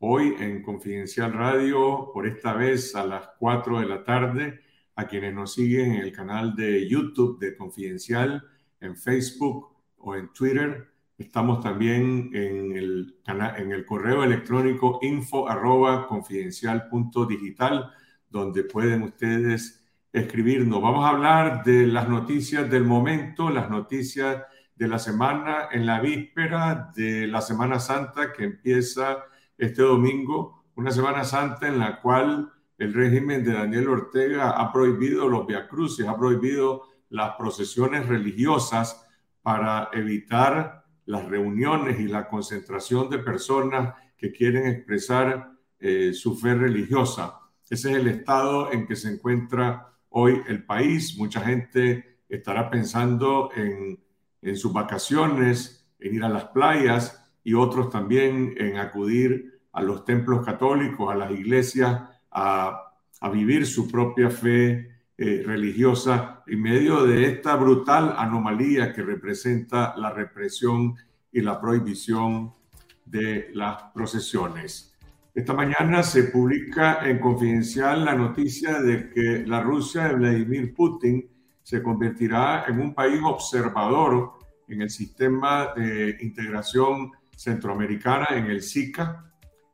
hoy en Confidencial Radio, por esta vez a las 4 de la tarde, a quienes nos siguen en el canal de YouTube de Confidencial, en Facebook o en Twitter. Estamos también en el, en el correo electrónico info donde pueden ustedes escribirnos. Vamos a hablar de las noticias del momento, las noticias de la semana en la víspera de la Semana Santa que empieza este domingo, una Semana Santa en la cual el régimen de Daniel Ortega ha prohibido los viacrucis, ha prohibido las procesiones religiosas para evitar las reuniones y la concentración de personas que quieren expresar eh, su fe religiosa. Ese es el estado en que se encuentra hoy el país. Mucha gente estará pensando en, en sus vacaciones, en ir a las playas y otros también en acudir a los templos católicos, a las iglesias, a, a vivir su propia fe eh, religiosa en medio de esta brutal anomalía que representa la represión y la prohibición de las procesiones. Esta mañana se publica en Confidencial la noticia de que la Rusia de Vladimir Putin se convertirá en un país observador en el sistema de integración centroamericana, en el SICA,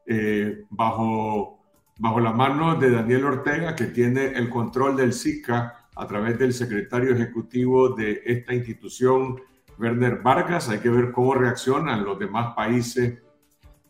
eh, bajo bajo la mano de Daniel Ortega, que tiene el control del SICA a través del secretario ejecutivo de esta institución, Werner Vargas. Hay que ver cómo reaccionan los demás países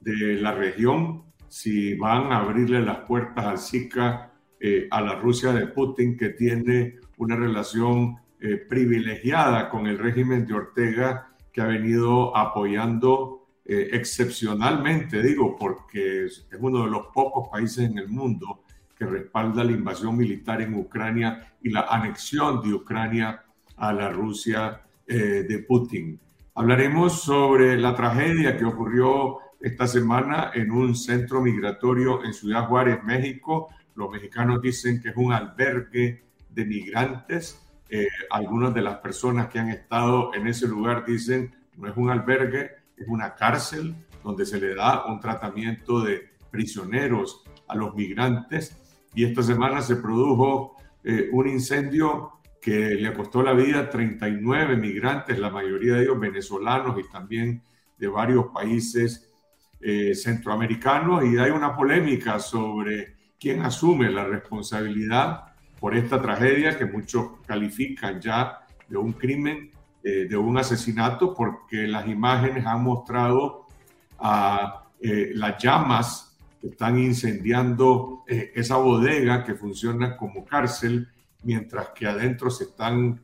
de la región, si van a abrirle las puertas al SICA eh, a la Rusia de Putin, que tiene una relación eh, privilegiada con el régimen de Ortega, que ha venido apoyando eh, excepcionalmente, digo, porque es uno de los pocos países en el mundo que respalda la invasión militar en Ucrania y la anexión de Ucrania a la Rusia eh, de Putin. Hablaremos sobre la tragedia que ocurrió esta semana en un centro migratorio en Ciudad Juárez, México. Los mexicanos dicen que es un albergue de migrantes. Eh, algunas de las personas que han estado en ese lugar dicen no es un albergue, es una cárcel donde se le da un tratamiento de prisioneros a los migrantes. Y esta semana se produjo eh, un incendio que le costó la vida a 39 migrantes, la mayoría de ellos venezolanos y también de varios países eh, centroamericanos. Y hay una polémica sobre quién asume la responsabilidad por esta tragedia que muchos califican ya de un crimen eh, de un asesinato porque las imágenes han mostrado a eh, las llamas que están incendiando eh, esa bodega que funciona como cárcel, mientras que adentro se están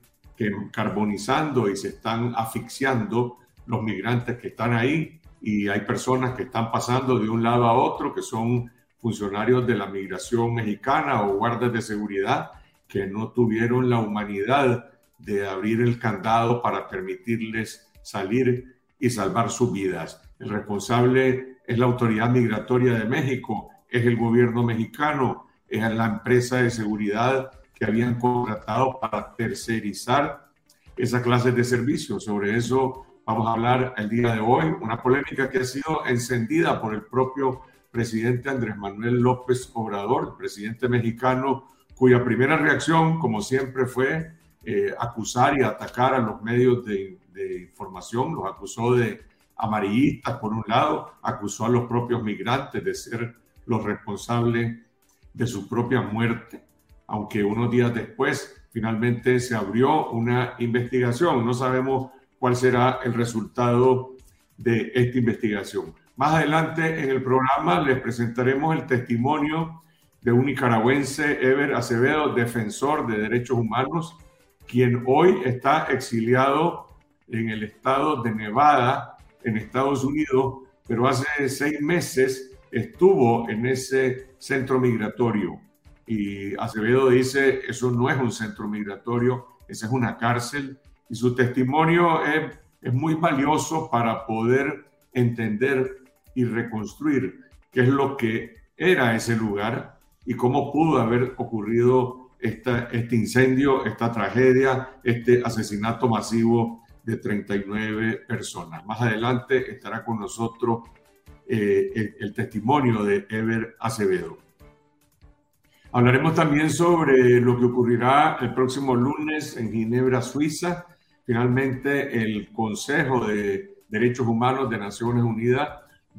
carbonizando y se están asfixiando los migrantes que están ahí. Y hay personas que están pasando de un lado a otro que son funcionarios de la migración mexicana o guardas de seguridad que no tuvieron la humanidad de abrir el candado para permitirles salir y salvar sus vidas. El responsable es la Autoridad Migratoria de México, es el gobierno mexicano, es la empresa de seguridad que habían contratado para tercerizar esa clase de servicios. Sobre eso vamos a hablar el día de hoy, una polémica que ha sido encendida por el propio presidente Andrés Manuel López Obrador, presidente mexicano, cuya primera reacción, como siempre, fue eh, acusar y atacar a los medios de, información, los acusó de amarillistas por un lado, acusó a los propios migrantes de ser los responsables de su propia muerte, aunque unos días después finalmente se abrió una investigación. No sabemos cuál será el resultado de esta investigación. Más adelante en el programa les presentaremos el testimonio de un nicaragüense, Ever Acevedo, defensor de derechos humanos, quien hoy está exiliado en el estado de Nevada, en Estados Unidos, pero hace seis meses estuvo en ese centro migratorio. Y Acevedo dice, eso no es un centro migratorio, esa es una cárcel. Y su testimonio es, es muy valioso para poder entender y reconstruir qué es lo que era ese lugar y cómo pudo haber ocurrido este incendio, esta tragedia, este asesinato masivo de 39 personas. Más adelante estará con nosotros el, el testimonio de Ever Acevedo. Hablaremos también sobre lo que ocurrirá el próximo lunes en Ginebra, Suiza. Finalmente, el Consejo de Derechos Humanos de Naciones Unidas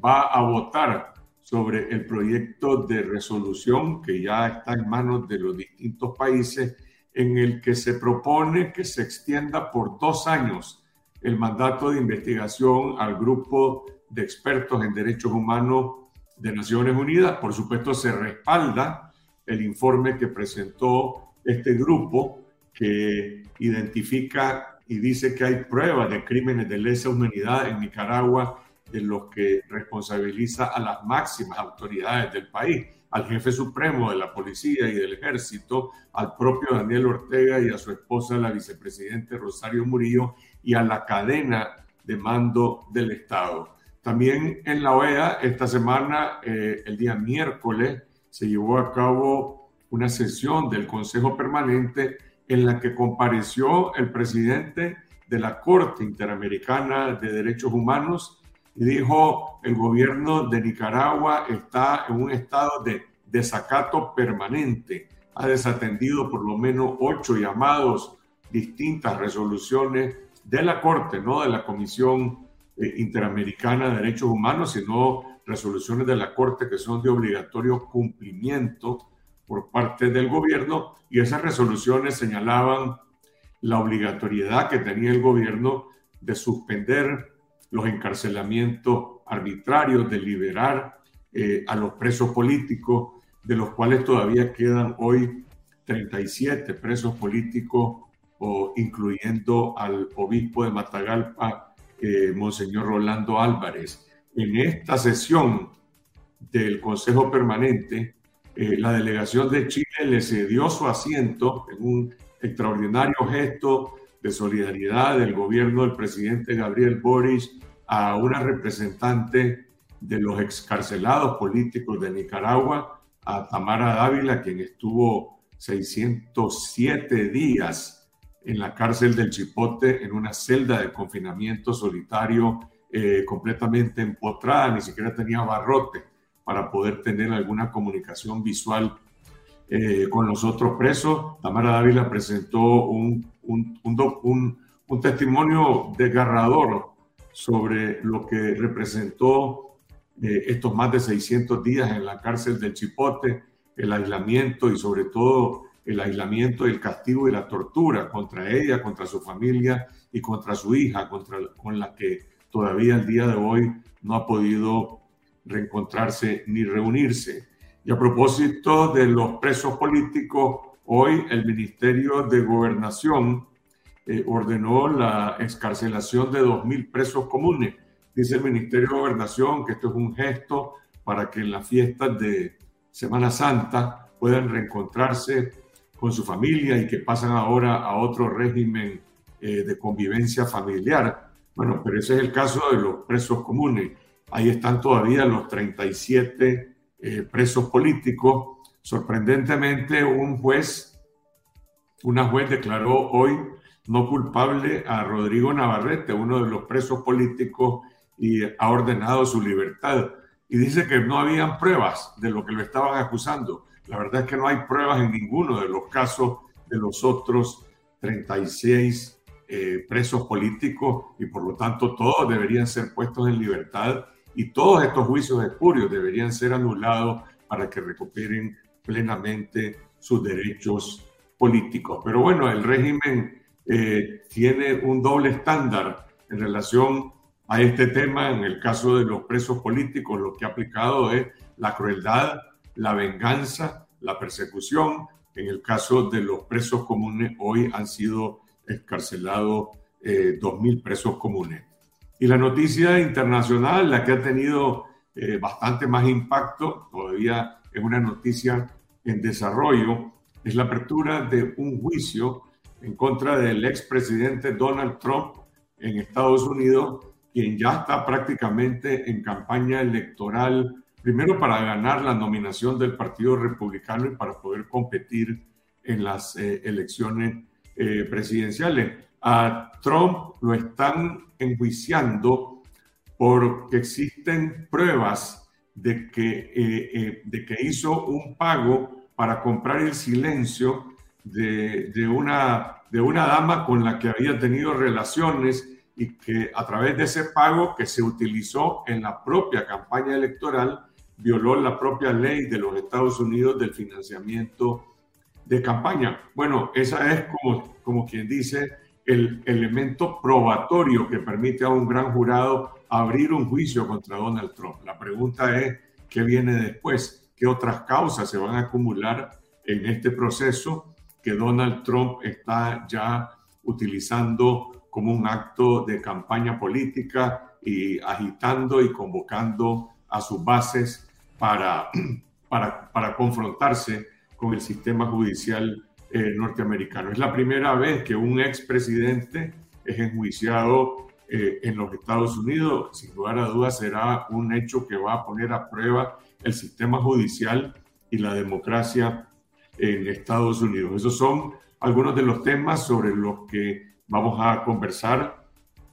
va a votar sobre el proyecto de resolución que ya está en manos de los distintos países, en el que se propone que se extienda por dos años el mandato de investigación al grupo de expertos en derechos humanos de Naciones Unidas. Por supuesto, se respalda el informe que presentó este grupo que identifica y dice que hay pruebas de crímenes de lesa humanidad en Nicaragua de los que responsabiliza a las máximas autoridades del país, al jefe supremo de la policía y del ejército, al propio Daniel Ortega y a su esposa, la vicepresidente Rosario Murillo, y a la cadena de mando del Estado. También en la OEA, esta semana, eh, el día miércoles, se llevó a cabo una sesión del Consejo Permanente en la que compareció el presidente de la Corte Interamericana de Derechos Humanos dijo el gobierno de Nicaragua está en un estado de desacato permanente. Ha desatendido por lo menos ocho llamados, distintas resoluciones de la Corte, no de la Comisión eh, Interamericana de Derechos Humanos, sino resoluciones de la Corte que son de obligatorio cumplimiento por parte del gobierno y esas resoluciones señalaban la obligatoriedad que tenía el gobierno de suspender los encarcelamientos arbitrarios, de liberar eh, a los presos políticos, de los cuales todavía quedan hoy 37 presos políticos, incluyendo al obispo de Matagalpa, eh, Monseñor Rolando Álvarez. En esta sesión del Consejo Permanente, eh, la delegación de Chile le cedió su asiento en un extraordinario gesto de solidaridad del gobierno del presidente Gabriel Boris a una representante de los excarcelados políticos de Nicaragua, a Tamara Dávila, quien estuvo 607 días en la cárcel del Chipote en una celda de confinamiento solitario eh, completamente empotrada, ni siquiera tenía barrote para poder tener alguna comunicación visual eh, con los otros presos. Tamara Dávila presentó un, un, un, un, testimonio desgarrador sobre lo que representó eh, estos más de 600 días en la cárcel del Chipote, el aislamiento y sobre todo el aislamiento, el castigo y la tortura contra ella, contra su familia y contra su hija, contra, con la que todavía el día de hoy no ha podido reencontrarse ni reunirse. Y a propósito de los presos políticos, hoy el Ministerio de Gobernación eh, ordenó la excarcelación de 2.000 presos comunes. Dice el Ministerio de Gobernación que esto es un gesto para que en las fiestas de Semana Santa puedan reencontrarse con su familia y que pasan ahora a otro régimen eh, de convivencia familiar bueno, pero ese es el caso de los presos comunes. Ahí están todavía los 37 eh, presos políticos. Sorprendentemente, un juez, una juez declaró hoy no culpable a Rodrigo Navarrete, uno de los presos políticos, y ha ordenado su libertad. Y dice que no habían pruebas de lo que lo estaban acusando. La verdad es que no hay pruebas en ninguno de los casos de los otros 36 eh, presos políticos y por lo tanto todos deberían ser puestos en libertad y todos estos juicios espurios deberían ser anulados para que recuperen plenamente sus derechos políticos. Pero bueno, el régimen eh, tiene un doble estándar en relación a este tema. En el caso de los presos políticos, lo que ha aplicado es la crueldad, la venganza, la persecución. En el caso de los presos comunes, hoy han sido escarcelado eh, 2.000 presos comunes. Y la noticia internacional, la que ha tenido eh, bastante más impacto, todavía es una noticia en desarrollo, es la apertura de un juicio en contra del expresidente Donald Trump en Estados Unidos, quien ya está prácticamente en campaña electoral, primero para ganar la nominación del Partido Republicano y para poder competir en las eh, elecciones eh, presidenciales. A Trump lo están enjuiciando porque existen pruebas de que, eh, de que hizo un pago para comprar el silencio de, una, de una dama con la que había tenido relaciones y que a través de ese pago que se utilizó en la propia campaña electoral, violó la propia ley de los Estados Unidos del financiamiento de campaña. Bueno, esa es como, como quien dice el elemento probatorio que permite a un gran jurado abrir un juicio contra Donald Trump. La pregunta es, ¿qué viene después? ¿Qué otras causas se van a acumular en este proceso que Donald Trump está ya utilizando como un acto de campaña política y agitando y convocando a sus bases para, para, para confrontarse con el sistema judicial eh, norteamericano. Es la primera vez que un expresidente es enjuiciado eh, en los Estados Unidos. Sin lugar a dudas será un hecho que va a poner a prueba el sistema judicial y la democracia en Estados Unidos. Esos son algunos de los temas sobre los que vamos a conversar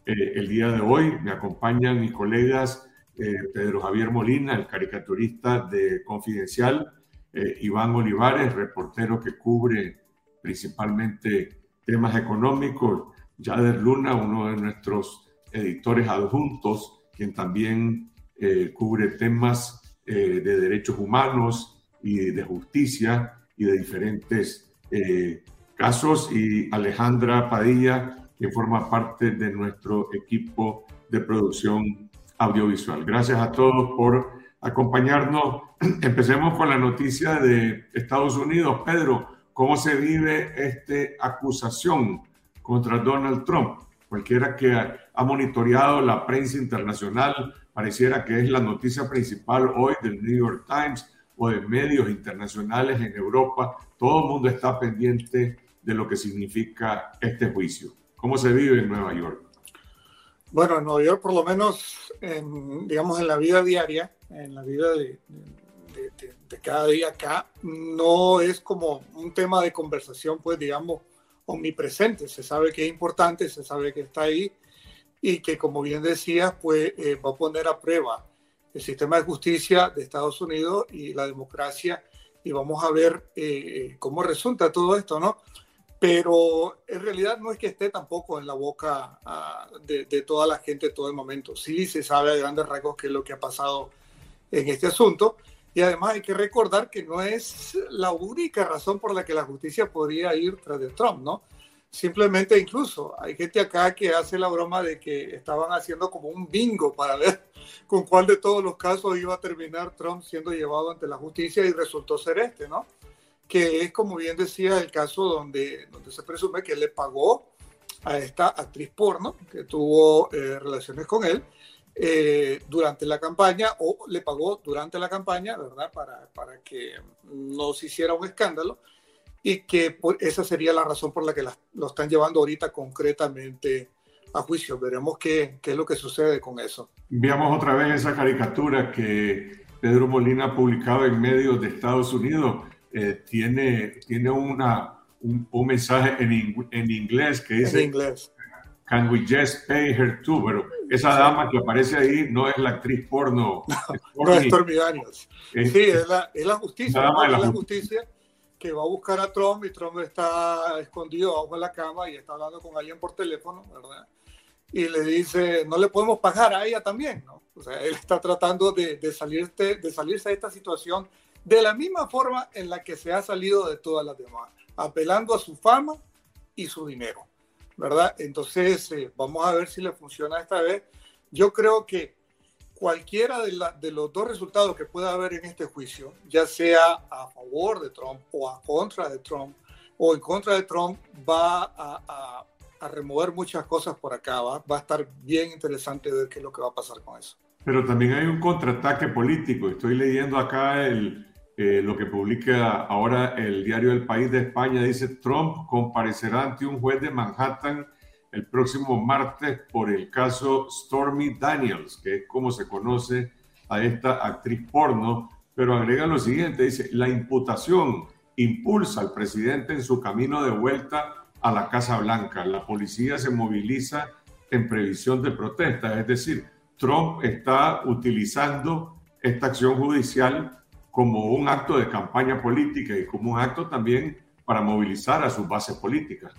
eh, el día de hoy. Me acompañan mis colegas Pedro Javier Molina, el caricaturista de Confidencial, eh, Iván Olivares, reportero que cubre principalmente temas económicos, Yader Luna, uno de nuestros editores adjuntos, quien también eh, cubre temas eh, de derechos humanos y de justicia y de diferentes casos, y Alejandra Padilla, que forma parte de nuestro equipo de producción audiovisual. Gracias a todos por acompañarnos. Empecemos con la noticia de Estados Unidos. Pedro, ¿cómo se vive esta acusación contra Donald Trump? Cualquiera que ha monitoreado la prensa internacional, pareciera que es la noticia principal hoy del New York Times o de medios internacionales en Europa. Todo el mundo está pendiente de lo que significa este juicio. ¿Cómo se vive en Nueva York? Bueno, en Nueva York, por lo menos, en, digamos, en la vida diaria, en la vida de, cada día acá, no es como un tema de conversación, pues, digamos, omnipresente. Se sabe que es importante, se sabe que está ahí y que, como bien decías, pues, eh, va a poner a prueba el sistema de justicia de Estados Unidos y la democracia y vamos a ver eh, cómo resulta todo esto, ¿no? pero en realidad no es que esté tampoco en la boca ah, de, toda la gente todo el momento. Sí se sabe a grandes rasgos qué es lo que ha pasado en este asunto. Y además hay que recordar que no es la única razón por la que la justicia podría ir tras de Trump, ¿no? Simplemente incluso hay gente acá que hace la broma de que estaban haciendo como un bingo para ver con cuál de todos los casos iba a terminar Trump siendo llevado ante la justicia y resultó ser este, ¿no? que es, como bien decía, el caso donde, donde se presume que le pagó a esta actriz porno que tuvo eh, relaciones con él eh, durante la campaña o le pagó durante la campaña, ¿verdad? Para, para que no se hiciera un escándalo y que esa sería la razón por la que lo están llevando ahorita concretamente a juicio. Veremos qué, qué es lo que sucede con eso. Veamos otra vez esa caricatura que Pedro Molina ha publicado en medios de Estados Unidos eh, tiene, tiene una, un, un mensaje en, en, inglés que dice, en inglés. Can we just pay her too? Pero esa dama que aparece ahí no es la actriz porno. No, es Stormy Daniels. sí, es la, es la justicia. La, es la justicia que va a buscar a Trump y Trump está escondido abajo de la cama y está hablando con alguien por teléfono, ¿verdad? Y le dice, no le podemos pagar a ella también, ¿no? O sea, él está tratando de, de, salirte, de salirse de esta situación de la misma forma en la que se ha salido de todas las demás, apelando a su fama y su dinero, ¿verdad? Entonces, eh, vamos a ver si le funciona esta vez. Yo creo que cualquiera de, de, los dos resultados que pueda haber en este juicio, ya sea a favor de Trump o a contra de Trump, o en contra de Trump, va a, a, remover muchas cosas por acá. ¿va? va a estar bien interesante ver qué es lo que va a pasar con eso. Pero también hay un contraataque político. Estoy leyendo acá el, eh, lo que publica ahora el diario El País de España dice Trump comparecerá ante un juez de Manhattan el próximo martes por el caso Stormy Daniels, que es como se conoce a esta actriz porno, pero agrega lo siguiente, dice, la imputación impulsa al presidente en su camino de vuelta a la Casa Blanca. La policía se moviliza en previsión de protestas, es decir, Trump está utilizando esta acción judicial como un acto de campaña política y como un acto también para movilizar a sus bases políticas.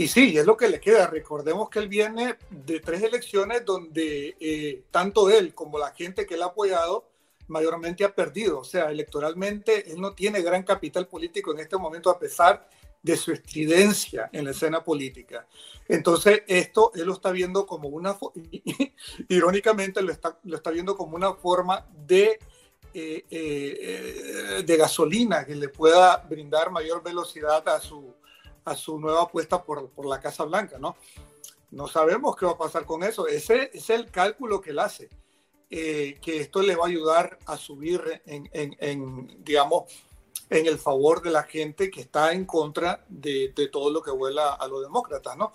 Y sí, es lo que le queda. Recordemos que él viene de tres elecciones donde eh, tanto él como la gente que él ha apoyado mayormente ha perdido. O sea, electoralmente él no tiene gran capital político en este momento a pesar de su estridencia en la escena política. Entonces, esto él lo está viendo como una, irónicamente lo está, lo está viendo como una forma de, eh, eh, de gasolina que le pueda brindar mayor velocidad a su, a su nueva apuesta por, por la Casa Blanca, ¿no? No sabemos qué va a pasar con eso. Ese es el cálculo que él hace, eh, que esto le va a ayudar a subir en, digamos, en el favor de la gente que está en contra de, todo lo que vuela a los demócratas, ¿no?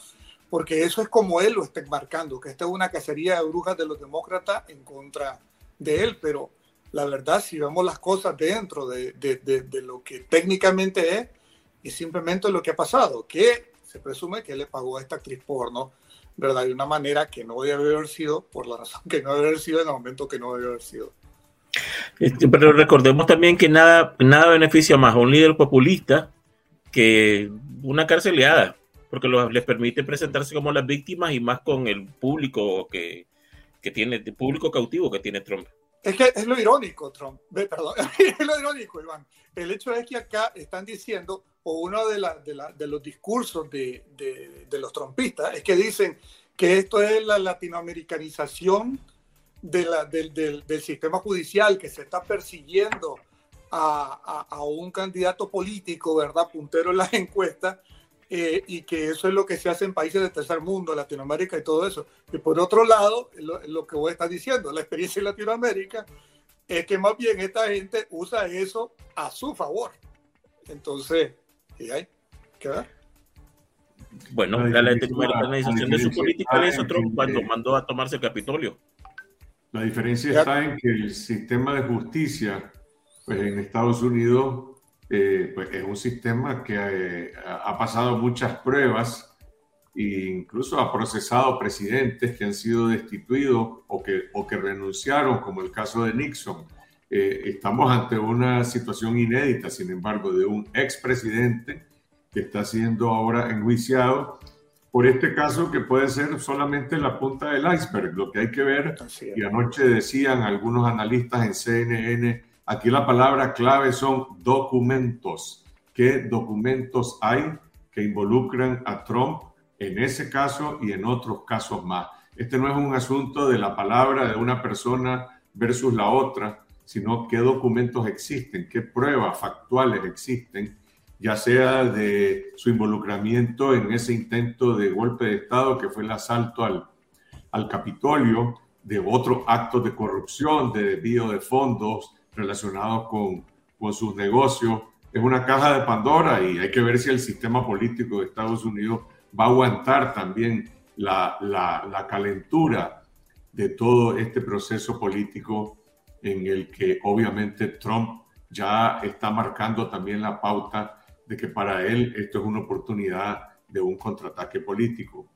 Porque eso es como él lo está marcando, que esta es una cacería de brujas de los demócratas en contra de él, pero la verdad, si vemos las cosas dentro de, de, de lo que técnicamente es, y simplemente lo que ha pasado, que se presume que le pagó a esta actriz porno, ¿verdad? De una manera que no debe haber sido, por la razón que no debe haber sido en el momento que no debe haber sido. Este, pero recordemos también que nada, nada beneficia más a un líder populista que una carceleada, porque los, les permite presentarse como las víctimas y más con el público que, que tiene, el público cautivo que tiene Trump. Es que es lo irónico, Trump, perdón, es lo irónico, Iván. El hecho es que acá están diciendo, o uno de, la, de, la, de los discursos de, de, los trompistas es que dicen que esto es la latinoamericanización la, del, del, sistema judicial, que se está persiguiendo a, a, a, un candidato político, ¿verdad? Puntero en las encuestas, eh, y que eso es lo que se hace en países del tercer mundo, Latinoamérica y todo eso. Y por otro lado, lo, lo que vos estás diciendo, la experiencia en Latinoamérica, es que más bien esta gente usa eso a su favor. Entonces, ¿Y hay? Bueno, la, la latinoamericanización de su política hizo Trump cuando mandó a tomarse el Capitolio. La diferencia está en que el sistema de justicia, pues en Estados Unidos, eh, pues es un sistema que eh, ha pasado muchas pruebas e incluso ha procesado presidentes que han sido destituidos o que, o que renunciaron, como el caso de Nixon. Eh, estamos ante una situación inédita, sin embargo, de un expresidente que está siendo ahora enjuiciado por este caso que puede ser solamente la punta del iceberg. Lo que hay que ver, y anoche decían algunos analistas en CNN, aquí la palabra clave son documentos. ¿Qué documentos hay que involucran a Trump en ese caso y en otros casos más? Este no es un asunto de la palabra de una persona versus la otra, sino qué documentos existen, qué pruebas factuales existen, ya sea de su involucramiento en ese intento de golpe de Estado que fue el asalto al, al Capitolio, de otros actos de corrupción, de desvío de fondos relacionados con, con sus negocios. Es una caja de Pandora y hay que ver si el sistema político de Estados Unidos va a aguantar también la, la, la calentura de todo este proceso político en el que obviamente Trump ya está marcando también la pauta de que para él esto es una oportunidad de un contraataque político.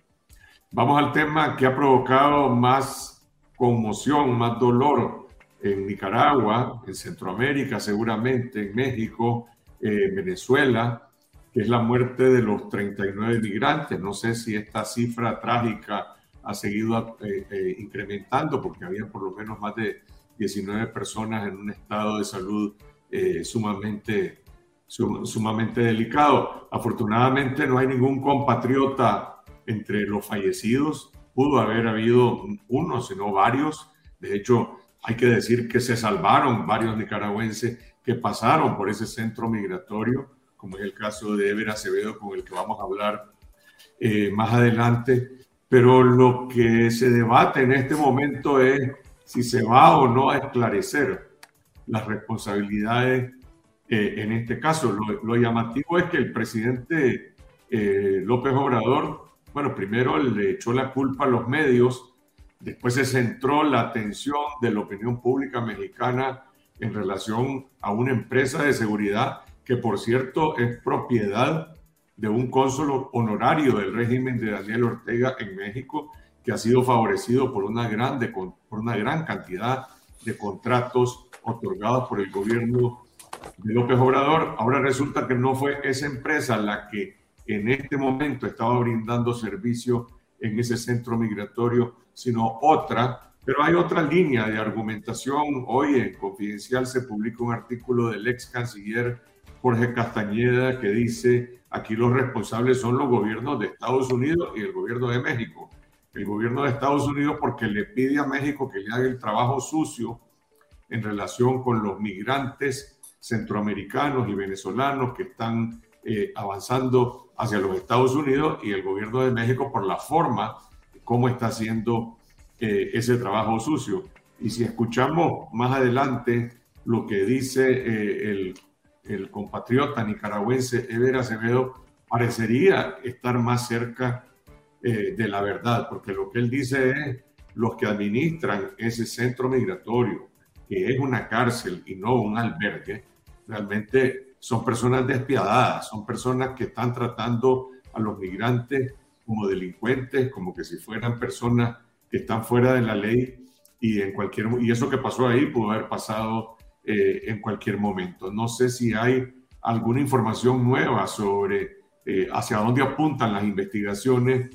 Vamos al tema que ha provocado más conmoción, más dolor en Nicaragua, en Centroamérica seguramente, en México, eh, Venezuela, que es la muerte de los 39 migrantes. No sé si esta cifra trágica ha seguido eh, eh, incrementando porque había por lo menos más de 19 personas en un estado de salud eh, sumamente, sumamente delicado. Afortunadamente no hay ningún compatriota entre los fallecidos. Pudo haber habido uno, sino varios. De hecho, hay que decir que se salvaron varios nicaragüenses que pasaron por ese centro migratorio, como es el caso de Ever Acevedo, con el que vamos a hablar eh, más adelante. Pero lo que se debate en este momento es si se va o no a esclarecer las responsabilidades eh, en este caso. Lo, llamativo es que el presidente eh, López Obrador, bueno, primero le echó la culpa a los medios, después se centró la atención de la opinión pública mexicana en relación a una empresa de seguridad que, por cierto, es propiedad de un cónsul honorario del régimen de Daniel Ortega en México que ha sido favorecido por una, grande, por una gran cantidad de contratos otorgados por el gobierno de López Obrador. Ahora resulta que no fue esa empresa la que en este momento estaba brindando servicio en ese centro migratorio, sino otra. Pero hay otra línea de argumentación. Hoy en Confidencial se publica un artículo del ex canciller Jorge Castañeda que dice, aquí los responsables son los gobiernos de Estados Unidos y el gobierno de México. El gobierno de Estados Unidos porque le pide a México que le haga el trabajo sucio en relación con los migrantes centroamericanos y venezolanos que están eh, avanzando hacia los Estados Unidos y el gobierno de México por la forma como está haciendo eh, ese trabajo sucio. Y si escuchamos más adelante lo que dice eh, el el compatriota nicaragüense Ever Acevedo parecería estar más cerca eh, de la verdad, porque lo que él dice es los que administran ese centro migratorio, que es una cárcel y no un albergue, realmente son personas despiadadas, son personas que están tratando a los migrantes como delincuentes, como que si fueran personas que están fuera de la ley y en cualquier y eso que pasó ahí pudo haber pasado eh, en cualquier momento. No sé si hay alguna información nueva sobre eh, hacia dónde apuntan las investigaciones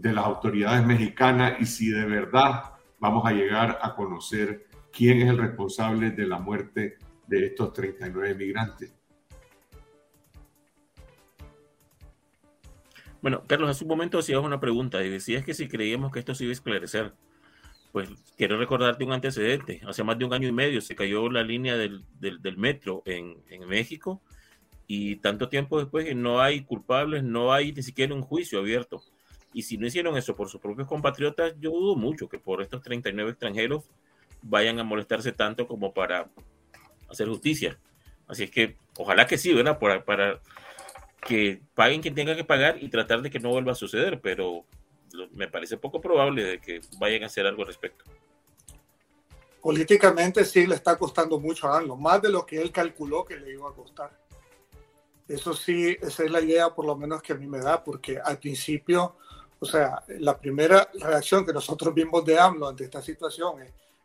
de las autoridades mexicanas y si de verdad vamos a llegar a conocer quién es el responsable de la muerte de estos 39 migrantes. Bueno, Carlos, hace un momento hacías una pregunta y decías que si creíamos que esto se iba a esclarecer pues quiero recordarte un antecedente. Hace más de un año y medio se cayó la línea del, metro en, México y tanto tiempo después no hay culpables, no hay ni siquiera un juicio abierto. Y si no hicieron eso por sus propios compatriotas, yo dudo mucho que por estos 39 extranjeros vayan a molestarse tanto como para hacer justicia. Así es que ojalá que sí, ¿verdad? Para, para que paguen quien tenga que pagar y tratar de que no vuelva a suceder, pero me parece poco probable de que vayan a hacer algo al respecto. Políticamente sí le está costando mucho a AMLO, más de lo que él calculó que le iba a costar. Eso sí, esa es la idea por lo menos que a mí me da, porque al principio, o sea, la primera reacción que nosotros vimos de AMLO ante esta situación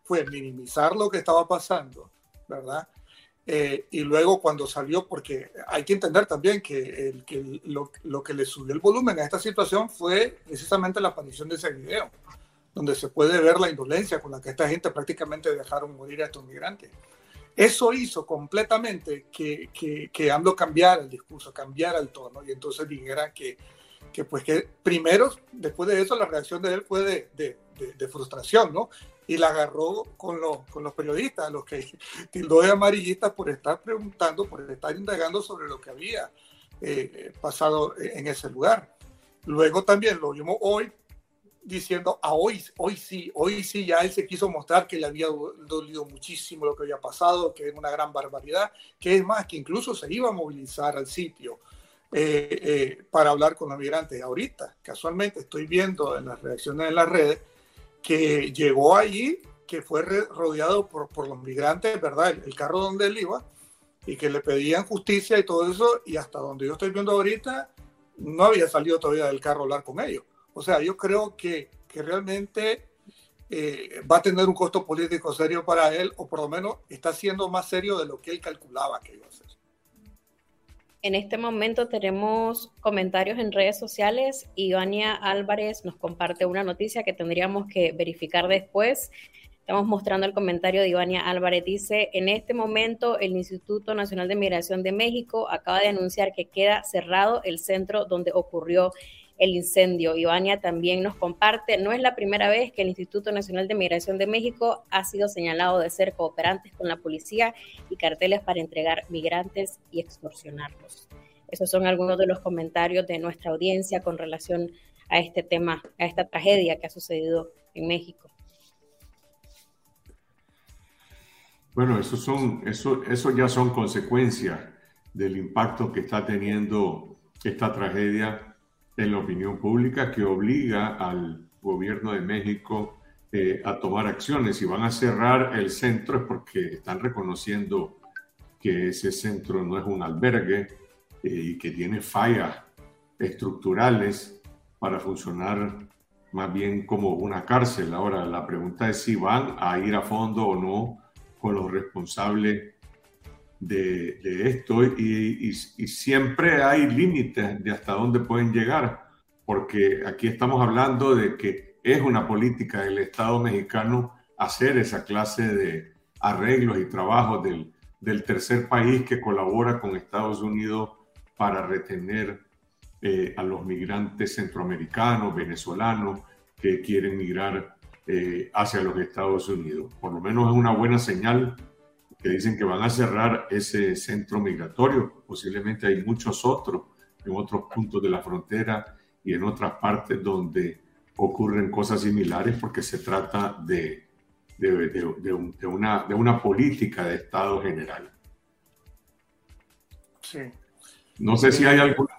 fue minimizar lo que estaba pasando, ¿verdad? Eh, y luego cuando salió, porque hay que entender también que, el, que lo, lo, que le subió el volumen a esta situación fue precisamente la aparición de ese video, donde se puede ver la indolencia con la que esta gente prácticamente dejaron morir a estos migrantes. Eso hizo completamente que, que, que AMLO cambiara el discurso, cambiara el tono y entonces dijera que, que pues que primero, después de eso, la reacción de él fue de, de, de frustración, ¿no? y la agarró con los, con los periodistas, los que tildó de amarillistas por estar preguntando, por estar indagando sobre lo que había eh, pasado en ese lugar. Luego también lo vimos hoy diciendo, ah, hoy, hoy sí, hoy sí ya él se quiso mostrar que le había dolido muchísimo lo que había pasado, que es una gran barbaridad, que es más, que incluso se iba a movilizar al sitio eh, eh, para hablar con los migrantes. Ahorita, casualmente, estoy viendo en las reacciones en las redes que llegó allí, que fue rodeado por, los migrantes, ¿verdad? El, carro donde él iba, y que le pedían justicia y todo eso, y hasta donde yo estoy viendo ahorita, no había salido todavía del carro a hablar con ellos. O sea, yo creo que, que realmente eh, va a tener un costo político serio para él, o por lo menos está siendo más serio de lo que él calculaba que iba a ser. En este momento tenemos comentarios en redes sociales. Ivania Álvarez nos comparte una noticia que tendríamos que verificar después. Estamos mostrando el comentario de Ivania Álvarez. Dice, en este momento el Instituto Nacional de Migración de México acaba de anunciar que queda cerrado el centro donde ocurrió el incendio. Ivania también nos comparte, no es la primera vez que el Instituto Nacional de Migración de México ha sido señalado de ser cooperantes con la policía y carteles para entregar migrantes y extorsionarlos. Esos son algunos de los comentarios de nuestra audiencia con relación a este tema, a esta tragedia que ha sucedido en México. Bueno, eso, son, eso, eso ya son consecuencias del impacto que está teniendo esta tragedia en la opinión pública que obliga al gobierno de México eh, a tomar acciones. Si van a cerrar el centro es porque están reconociendo que ese centro no es un albergue eh, y que tiene fallas estructurales para funcionar más bien como una cárcel. Ahora, la pregunta es si van a ir a fondo o no con los responsables de, esto y, siempre hay límites de hasta dónde pueden llegar, porque aquí estamos hablando de que es una política del Estado mexicano hacer esa clase de arreglos y trabajos del, del tercer país que colabora con Estados Unidos para retener eh, a los migrantes centroamericanos, venezolanos que quieren migrar eh, hacia los Estados Unidos. Por lo menos es una buena señal que dicen que van a cerrar ese centro migratorio. Posiblemente hay muchos otros en otros puntos de la frontera y en otras partes donde ocurren cosas similares porque se trata de, de, de, una, de una política de Estado general. Sí. No sé si hay alguna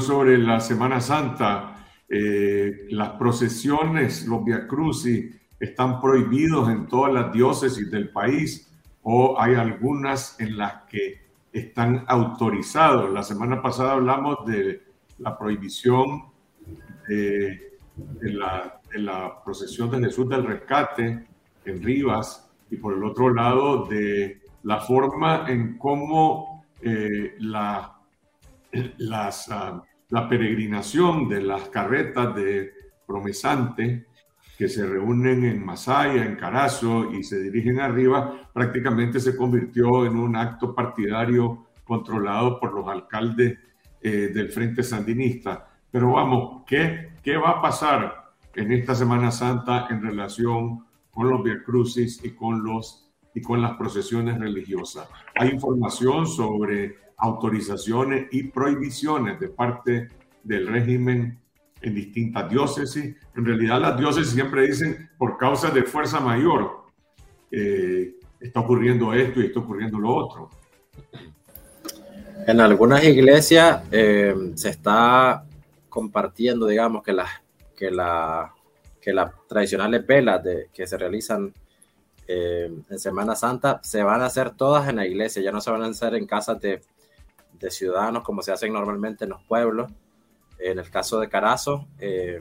sobre la Semana Santa. Eh, las procesiones, los Via Crucis, están prohibidos en todas las diócesis del país o hay algunas en las que están autorizados. La semana pasada hablamos de la prohibición de, la, procesión de Jesús del Rescate en Rivas y por el otro lado de la forma en cómo eh, la las, ah, la peregrinación de las carretas de promesante que se reúnen en Masaya, en Carazo y se dirigen arriba, prácticamente se convirtió en un acto partidario controlado por los alcaldes eh, del Frente Sandinista. Pero vamos, ¿qué, ¿qué va a pasar en esta Semana Santa en relación con los Via Crucis y con, los, y con las procesiones religiosas? Hay información sobre autorizaciones y prohibiciones de parte del régimen en distintas diócesis. En realidad las diócesis siempre dicen por causa de fuerza mayor eh, está ocurriendo esto y está ocurriendo lo otro. En algunas iglesias eh, se está compartiendo, digamos, que las, que la, que las tradicionales velas de, que se realizan eh, en Semana Santa se van a hacer todas en la iglesia, ya no se van a hacer en casas de, de ciudadanos como se hacen normalmente en los pueblos. En el caso de Carazo, eh,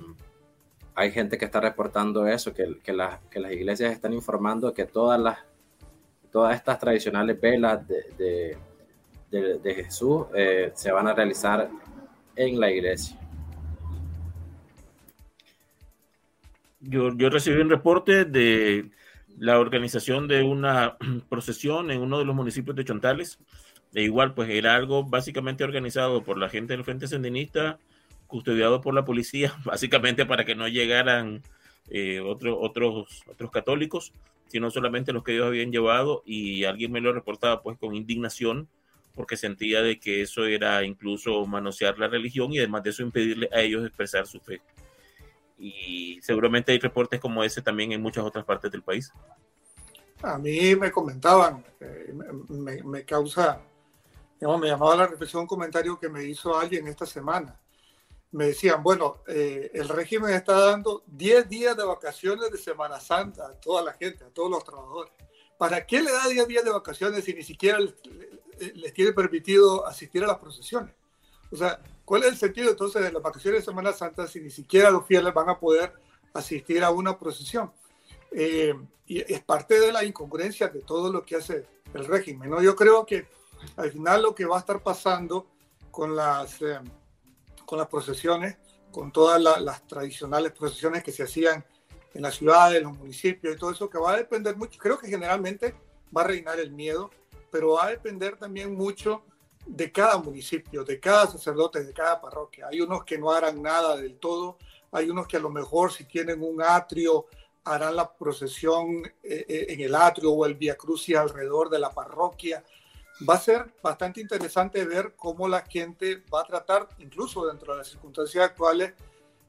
hay gente que está reportando eso, que, que, las iglesias están informando que todas, las, todas estas tradicionales velas de, de, Jesús eh, se van a realizar en la iglesia. Yo, yo recibí un reporte de la organización de una procesión en uno de los municipios de Chontales e igual, pues era algo básicamente organizado por la gente del Frente Sandinista, custodiado por la policía, básicamente para que no llegaran eh, otros, otros católicos, sino solamente los que ellos habían llevado y alguien me lo reportaba pues con indignación porque sentía de que eso era incluso manosear la religión y además de eso impedirle a ellos expresar su fe. Y seguramente hay reportes como ese también en muchas otras partes del país. A mí me comentaban, eh, me, causa me llamaba la reflexión un comentario que me hizo alguien esta semana. Me decían, bueno, eh, el régimen está dando 10 días de vacaciones de Semana Santa a toda la gente, a todos los trabajadores. ¿Para qué le da 10 días de vacaciones si ni siquiera les, tiene permitido asistir a las procesiones? O sea, ¿cuál es el sentido entonces de las vacaciones de Semana Santa si ni siquiera los fieles van a poder asistir a una procesión? Eh, y es parte de la incongruencia de todo lo que hace el régimen. ¿no? Yo creo que al final lo que va a estar pasando con las, eh, con las procesiones, con todas las tradicionales procesiones que se hacían en las ciudades, en los municipios y todo eso, que va a depender mucho, creo que generalmente va a reinar el miedo, pero va a depender también mucho de cada municipio, de cada sacerdote, de cada parroquia. Hay unos que no harán nada del todo, hay unos que a lo mejor si tienen un atrio harán la procesión eh, eh, en el atrio o el Via Crucis alrededor de la parroquia, va a ser bastante interesante ver cómo la gente va a tratar, incluso dentro de las circunstancias actuales,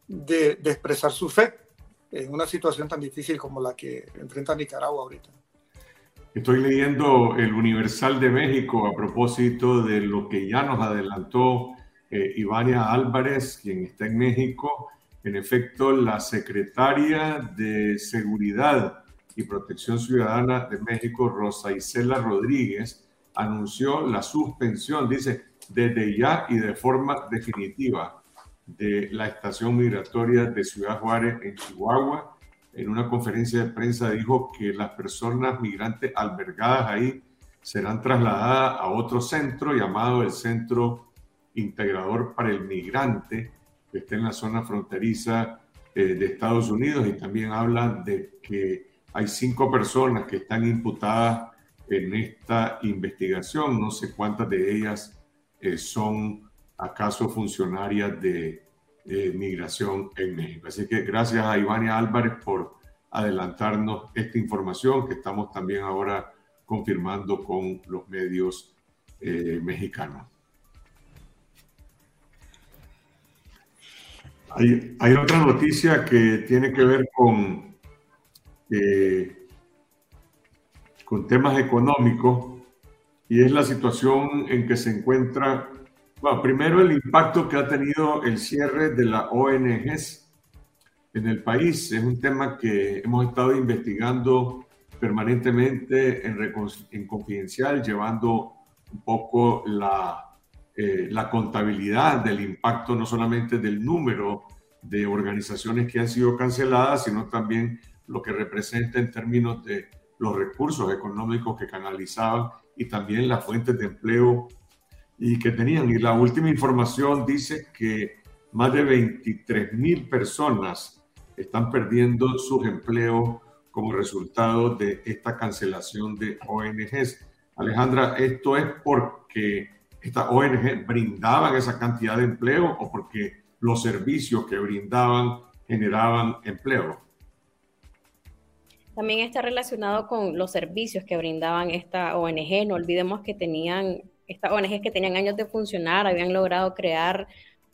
de, expresar su fe en una situación tan difícil como la que enfrenta Nicaragua ahorita. Estoy leyendo el Universal de México a propósito de lo que ya nos adelantó eh, Ivania Álvarez, quien está en México. En efecto, la secretaria de Seguridad y Protección Ciudadana de México, Rosa Isela Rodríguez, anunció la suspensión, dice, desde ya y de forma definitiva de la estación migratoria de Ciudad Juárez en Chihuahua. En una conferencia de prensa dijo que las personas migrantes albergadas ahí serán trasladadas a otro centro llamado el Centro Integrador para el Migrante, que está en la zona fronteriza eh, de Estados Unidos y también habla de que hay cinco personas que están imputadas en esta investigación. No sé cuántas de ellas eh, son acaso funcionarias de migración en México. Así que gracias a Ivania Álvarez por adelantarnos esta información que estamos también ahora confirmando con los medios eh, mexicanos. Hay, otra noticia que tiene que ver con, eh, con temas económicos y es la situación en que se encuentra bueno, primero el impacto que ha tenido el cierre de las ONGs en el país. Es un tema que hemos estado investigando permanentemente en, Confidencial, llevando un poco la, eh, la contabilidad del impacto no solamente del número de organizaciones que han sido canceladas, sino también lo que representa en términos de los recursos económicos que canalizaban y también las fuentes de empleo y que tenían. Y la última información dice que más de 23 mil personas están perdiendo sus empleos como resultado de esta cancelación de ONGs. Alejandra, ¿esto es porque estas ONG brindaban esa cantidad de empleo o porque los servicios que brindaban generaban empleo? También está relacionado con los servicios que brindaban esta ONG. No olvidemos que tenían estas ONGs que tenían años de funcionar habían logrado crear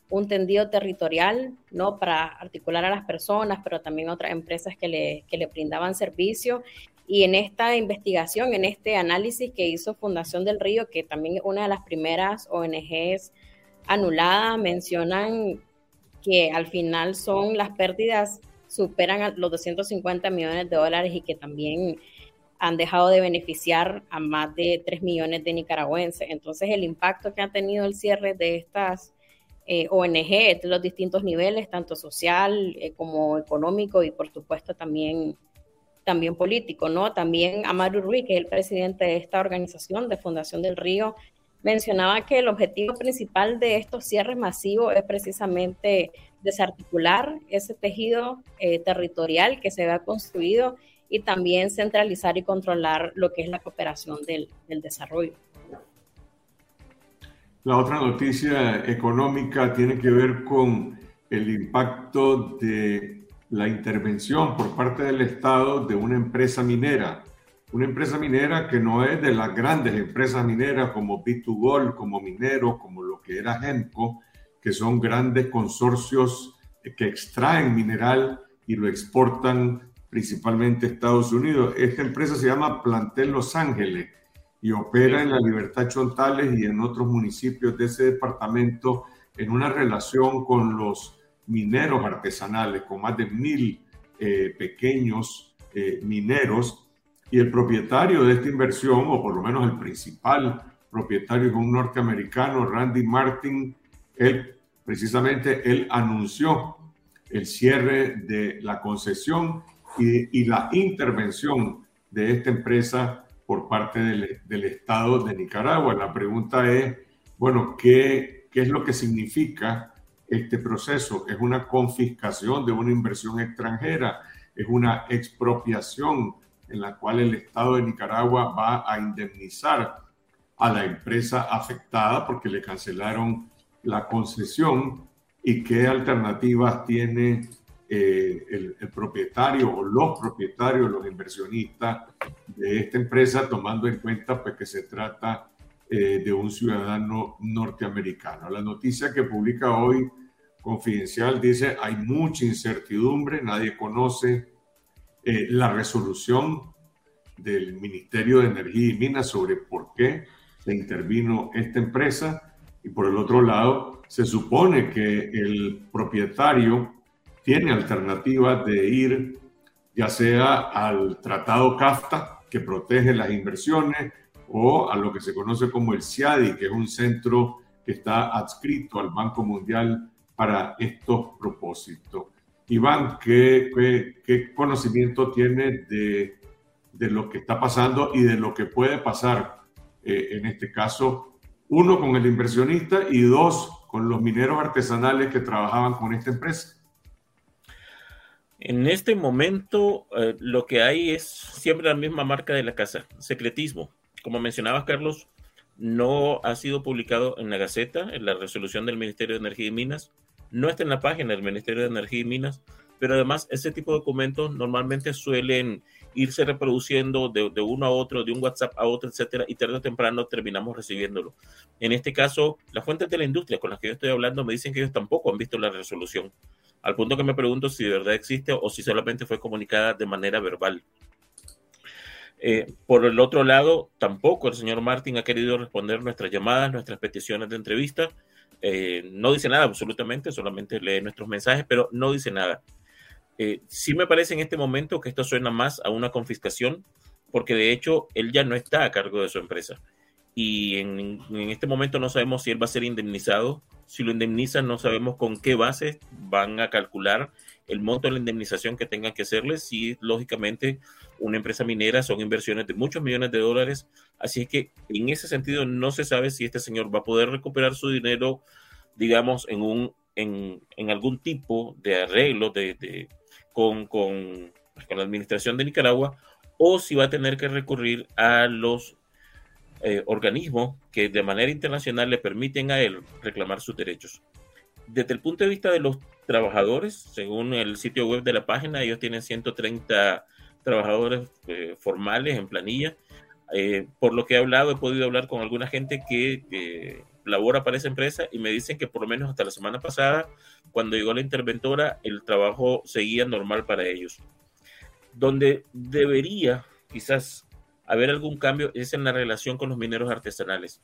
un tendido territorial, ¿no? Para articular a las personas, pero también otras empresas que le, que le brindaban servicio. Y en esta investigación, en este análisis que hizo Fundación del Río, que también es una de las primeras ONGs anuladas, mencionan que al final son las pérdidas superan los 250 millones de dólares y que también han dejado de beneficiar a más de 3 millones de nicaragüenses. Entonces, el impacto que ha tenido el cierre de estas eh, ONG de los distintos niveles, tanto social eh, como económico y, por supuesto, también, también político, ¿no? También Amaru Ruiz, que es el presidente de esta organización de Fundación del Río, mencionaba que el objetivo principal de estos cierres masivos es precisamente desarticular ese tejido eh, territorial que se había construido y también centralizar y controlar lo que es la cooperación del, del desarrollo. La otra noticia económica tiene que ver con el impacto de la intervención por parte del Estado de una empresa minera. Una empresa minera que no es de las grandes empresas mineras como B2Gold, como Minero, como lo que era Genco, que son grandes consorcios que extraen mineral y lo exportan principalmente Estados Unidos. Esta empresa se llama Plantel Los Ángeles y opera en la Libertad Chontales y en otros municipios de ese departamento en una relación con los mineros artesanales, con más de mil eh, pequeños eh, mineros. Y el propietario de esta inversión, o por lo menos el principal propietario, es un norteamericano, Randy Martin. Él, precisamente, él anunció el cierre de la concesión y, la intervención de esta empresa por parte del, Estado de Nicaragua. La pregunta es, bueno, ¿qué, ¿qué es lo que significa este proceso? ¿Es una confiscación de una inversión extranjera? ¿Es una expropiación en la cual el Estado de Nicaragua va a indemnizar a la empresa afectada porque le cancelaron la concesión? ¿Y qué alternativas tiene eh, el, propietario o los propietarios, los inversionistas de esta empresa, tomando en cuenta pues, que se trata eh, de un ciudadano norteamericano. La noticia que publica hoy Confidencial dice, hay mucha incertidumbre, nadie conoce eh, la resolución del Ministerio de Energía y Minas sobre por qué se intervino esta empresa. Y por el otro lado, se supone que el propietario tiene alternativas de ir ya sea al Tratado CAFTA, que protege las inversiones, o a lo que se conoce como el CIADI, que es un centro que está adscrito al Banco Mundial para estos propósitos. Iván, ¿qué, qué, conocimiento tiene de, de, lo que está pasando y de lo que puede pasar eh, en este caso? Uno, con el inversionista y dos, con los mineros artesanales que trabajaban con esta empresa. En este momento, eh, lo que hay es siempre la misma marca de la casa, secretismo. Como mencionabas, Carlos, no ha sido publicado en la Gaceta, en la resolución del Ministerio de Energía y Minas, no está en la página del Ministerio de Energía y Minas, pero además ese tipo de documentos normalmente suelen irse reproduciendo de, uno a otro, de un WhatsApp a otro, etcétera, y tarde o temprano terminamos recibiéndolo. En este caso, las fuentes de la industria con las que yo estoy hablando me dicen que ellos tampoco han visto la resolución, al punto que me pregunto si de verdad existe o si solamente fue comunicada de manera verbal. Eh, por el otro lado, tampoco el señor Martín ha querido responder nuestras llamadas, nuestras peticiones de entrevista. Eh, no dice nada absolutamente, solamente lee nuestros mensajes, pero no dice nada. Eh, sí me parece en este momento que esto suena más a una confiscación, porque de hecho él ya no está a cargo de su empresa. Y en, en este momento no sabemos si él va a ser indemnizado. Si lo indemnizan, no sabemos con qué base van a calcular el monto de la indemnización que tengan que hacerle, si lógicamente una empresa minera son inversiones de muchos millones de dólares, así que en ese sentido no se sabe si este señor va a poder recuperar su dinero, digamos, en, un, en, en algún tipo de arreglo de, con, con, la administración de Nicaragua, o si va a tener que recurrir a los eh, organismos que de manera internacional le permiten a él reclamar sus derechos. Desde el punto de vista de los trabajadores, según el sitio web de la página, ellos tienen 130 trabajadores eh, formales en planilla. Eh, por lo que he hablado, he podido hablar con alguna gente que labora para esa empresa y me dicen que por lo menos hasta la semana pasada, cuando llegó la interventora, el trabajo seguía normal para ellos. Donde debería quizás haber algún cambio es en la relación con los mineros artesanales,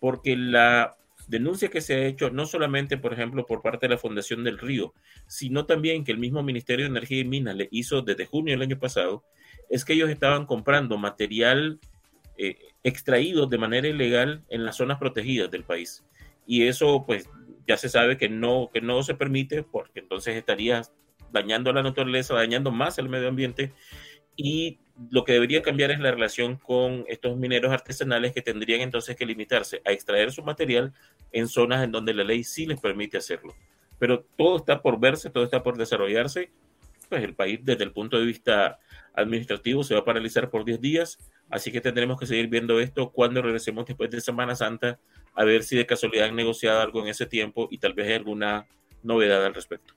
porque la denuncia que se ha hecho no solamente, por ejemplo, por parte de la Fundación del Río, sino también que el mismo Ministerio de Energía y Minas le hizo desde junio del año pasado, es que ellos estaban comprando material eh, extraído de manera ilegal en las zonas protegidas del país. Y eso, pues, ya se sabe que no, que no se permite, porque entonces estaría dañando la naturaleza, dañando más el medio ambiente y lo que debería cambiar es la relación con estos mineros artesanales que tendrían entonces que limitarse a extraer su material en zonas en donde la ley sí les permite hacerlo. Pero todo está por verse, todo está por desarrollarse. Pues el país desde el punto de vista administrativo se va a paralizar por 10 días, así que tendremos que seguir viendo esto cuando regresemos después de Semana Santa a ver si de casualidad han negociado algo en ese tiempo y tal vez hay alguna novedad al respecto.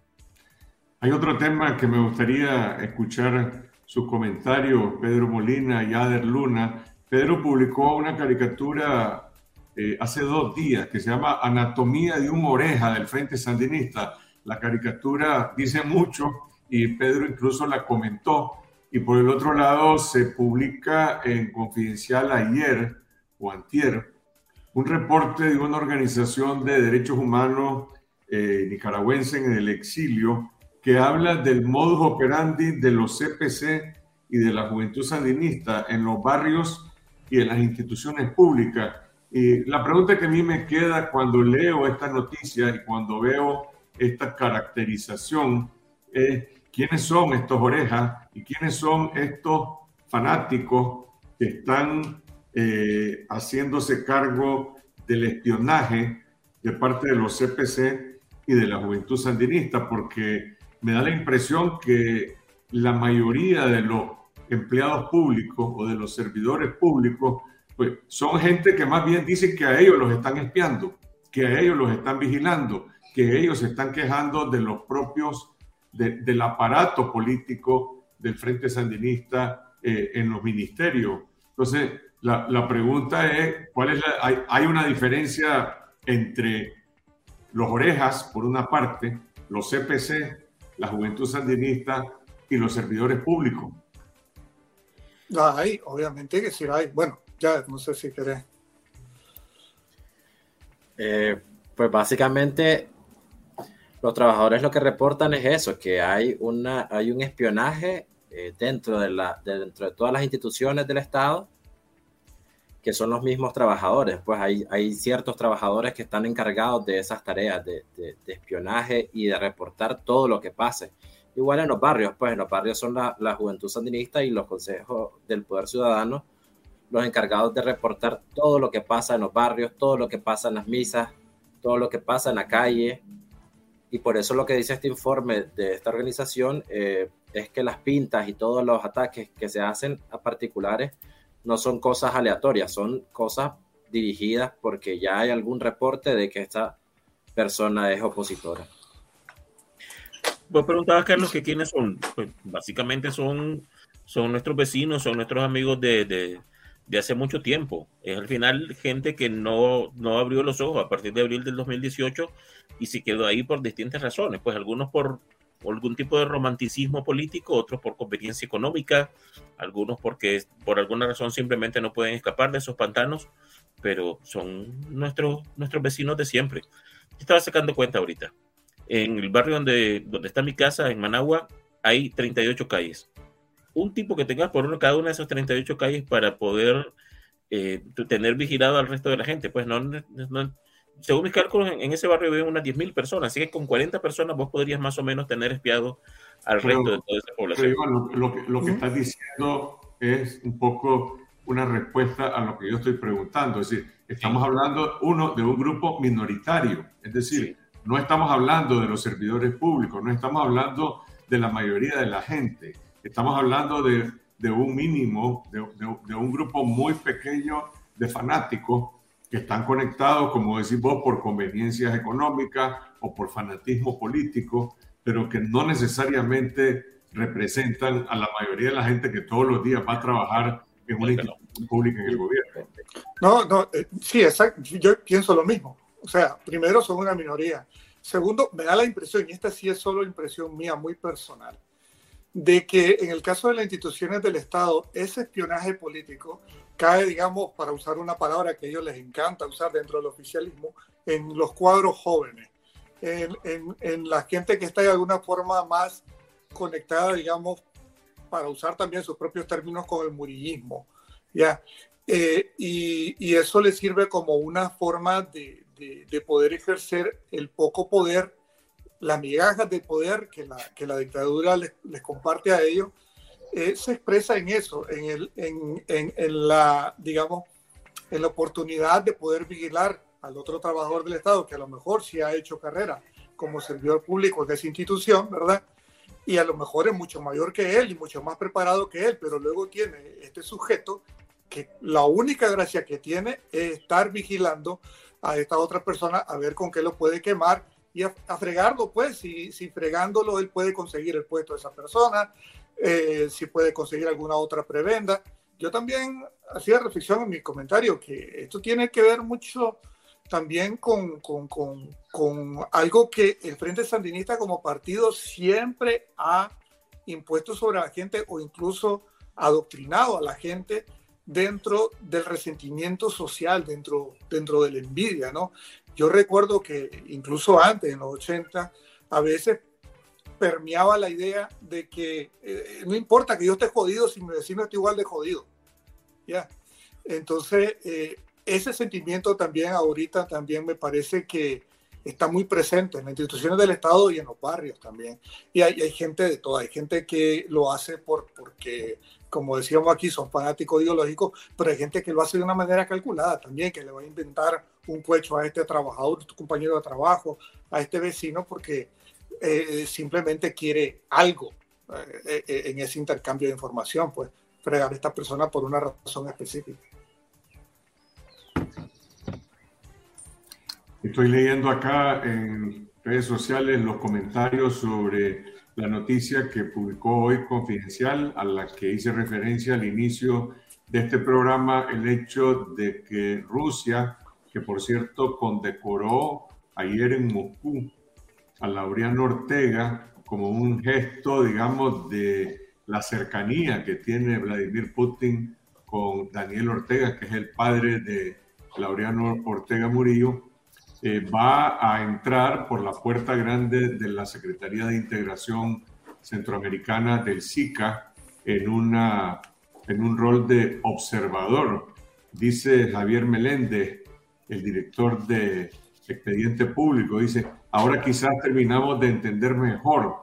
Hay otro tema que me gustaría escuchar sus comentarios, Pedro Molina y Ader Luna. Pedro publicó una caricatura eh, hace dos días que se llama Anatomía de un oreja del Frente Sandinista. La caricatura dice mucho y Pedro incluso la comentó. Y por el otro lado se publica en Confidencial ayer o antier un reporte de una organización de derechos humanos eh, nicaragüense en el exilio que habla del modus operandi de los CPC y de la juventud sandinista en los barrios y en las instituciones públicas. Y la pregunta que a mí me queda cuando leo esta noticia y cuando veo esta caracterización es quiénes son estos orejas y quiénes son estos fanáticos que están eh, haciéndose cargo del espionaje de parte de los CPC y de la juventud sandinista, porque me da la impresión que la mayoría de los empleados públicos o de los servidores públicos, pues son gente que más bien dice que a ellos los están espiando, que a ellos los están vigilando, que ellos se están quejando de los propios, del aparato político del Frente Sandinista eh, en los ministerios. Entonces, la, la pregunta es, ¿cuál es hay, hay una diferencia entre los orejas, por una parte, los CPC la juventud sandinista y los servidores públicos. Hay, obviamente que sí hay. Bueno, ya no sé si querés. Eh, pues básicamente los trabajadores lo que reportan es eso, que hay, una, hay un espionaje eh, dentro, de la, dentro de todas las instituciones del Estado que son los mismos trabajadores. Pues hay, hay ciertos trabajadores que están encargados de esas tareas de, espionaje y de reportar todo lo que pase. Igual en los barrios, pues en los barrios son la, la Juventud Sandinista y los consejos del Poder Ciudadano los encargados de reportar todo lo que pasa en los barrios, todo lo que pasa en las misas, todo lo que pasa en la calle. Y por eso lo que dice este informe de esta organización eh, es que las pintas y todos los ataques que se hacen a particulares no son cosas aleatorias, son cosas dirigidas porque ya hay algún reporte de que esta persona es opositora. Vos preguntabas, Carlos, que quiénes son. Pues básicamente son, son nuestros vecinos, son nuestros amigos de, de, de, hace mucho tiempo. Es al final gente que no, no abrió los ojos a partir de abril del 2018 y se quedó ahí por distintas razones. Pues algunos por algún tipo de romanticismo político, otros por conveniencia económica, algunos porque por alguna razón simplemente no pueden escapar de esos pantanos, pero son nuestros, nuestros vecinos de siempre. Estaba sacando cuenta ahorita. En el barrio donde, donde está mi casa, en Managua, hay 38 calles. Un tipo que tenga por uno cada una de esas 38 calles para poder eh, tener vigilado al resto de la gente, pues no, no, según mis cálculos, en, ese barrio viven unas 10.000 personas, así que con 40 personas vos podrías más o menos tener espiado al resto de toda esa población. lo, que, lo que estás diciendo es un poco una respuesta a lo que yo estoy preguntando. Es decir, estamos hablando, uno, de un grupo minoritario. Es decir, no estamos hablando de los servidores públicos, no estamos hablando de la mayoría de la gente. Estamos hablando de, de un mínimo, de, de, un grupo muy pequeño de fanáticos que están conectados, como decís vos, por conveniencias económicas o por fanatismo político, pero que no necesariamente representan a la mayoría de la gente que todos los días va a trabajar en una institución pública en el gobierno. No, no, eh, sí, exacto. Yo pienso lo mismo. O sea, primero son una minoría. Segundo, me da la impresión, y esta sí es solo impresión mía muy personal, de que en el caso de las instituciones del Estado, ese espionaje político cae, digamos, para usar una palabra que a ellos les encanta usar dentro del oficialismo, en los cuadros jóvenes, en, en, la gente que está de alguna forma más conectada, digamos, para usar también sus propios términos con el murillismo, ¿ya? Eh, y, eso les sirve como una forma de, de, poder ejercer el poco poder, las migajas de poder que la, que la dictadura les, les comparte a ellos, eh, se expresa en eso, en, el, en, en, la, digamos, en la oportunidad de poder vigilar al otro trabajador del Estado, que a lo mejor sí ha hecho carrera como servidor público de esa institución, ¿verdad? Y a lo mejor es mucho mayor que él y mucho más preparado que él, pero luego tiene este sujeto que la única gracia que tiene es estar vigilando a esta otra persona a ver con qué lo puede quemar y a, fregarlo, pues, si, si fregándolo él puede conseguir el puesto de esa persona, eh, si puede conseguir alguna otra prebenda. Yo también hacía reflexión en mi comentario que esto tiene que ver mucho también con, con, con, con algo que el Frente Sandinista como partido siempre ha impuesto sobre la gente o incluso adoctrinado a la gente dentro del resentimiento social, dentro, dentro de la envidia, ¿no? Yo recuerdo que incluso antes, en los 80, a veces permeaba la idea de que eh, no importa que yo esté jodido si mi vecino está igual de jodido. ¿ya? Entonces, eh, ese sentimiento también ahorita también me parece que está muy presente en las instituciones del Estado y en los barrios también. Y hay, hay gente de toda, hay gente que lo hace por, porque, como decíamos aquí, son fanáticos ideológicos, pero hay gente que lo hace de una manera calculada también, que le va a inventar un cuecho a este trabajador, a tu compañero de trabajo, a este vecino, porque eh, simplemente quiere algo eh, eh, en ese intercambio de información, pues fregar a esta persona por una razón específica. Estoy leyendo acá en redes sociales los comentarios sobre la noticia que publicó hoy Confidencial, a la que hice referencia al inicio de este programa, el hecho de que Rusia, que por cierto condecoró ayer en Moscú a Laureano Ortega como un gesto, digamos, de la cercanía que tiene Vladimir Putin con Daniel Ortega, que es el padre de Laureano Ortega Murillo, eh, va a entrar por la puerta grande de la Secretaría de Integración Centroamericana del SICA en, una, en un rol de observador Dice Javier Meléndez, el director de Expediente Público, dice, ahora quizás terminamos de entender mejor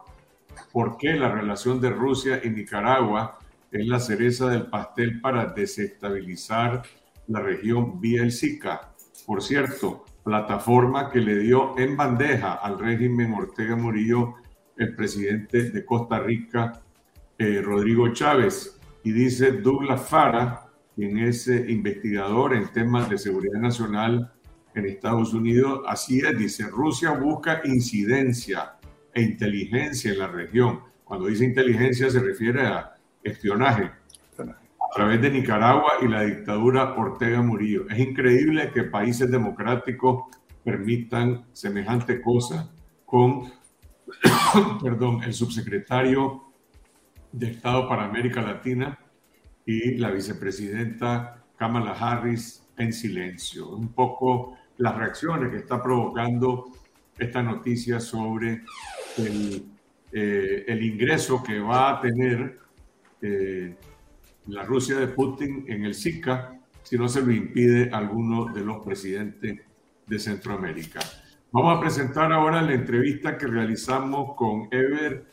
por qué la relación de Rusia y Nicaragua es la cereza del pastel para desestabilizar la región vía el SICA. Por cierto, plataforma que le dio en bandeja al régimen Ortega Murillo el presidente de Costa Rica, eh, Rodrigo Chávez. Y dice Douglas Fara, quien es eh, investigador en temas de seguridad nacional en Estados Unidos, así es, dice, Rusia busca incidencia e inteligencia en la región. Cuando dice inteligencia se refiere a espionaje través de Nicaragua y la dictadura Ortega Murillo. Es increíble que países democráticos permitan semejante cosa con, perdón, el subsecretario de Estado para América Latina y la vicepresidenta Kamala Harris en silencio. Un poco las reacciones que está provocando esta noticia sobre el, eh, ingreso que va a tener eh, la Rusia de Putin en el SICA si no se lo impide alguno de los presidentes de Centroamérica. Vamos a presentar ahora la entrevista que realizamos con Ever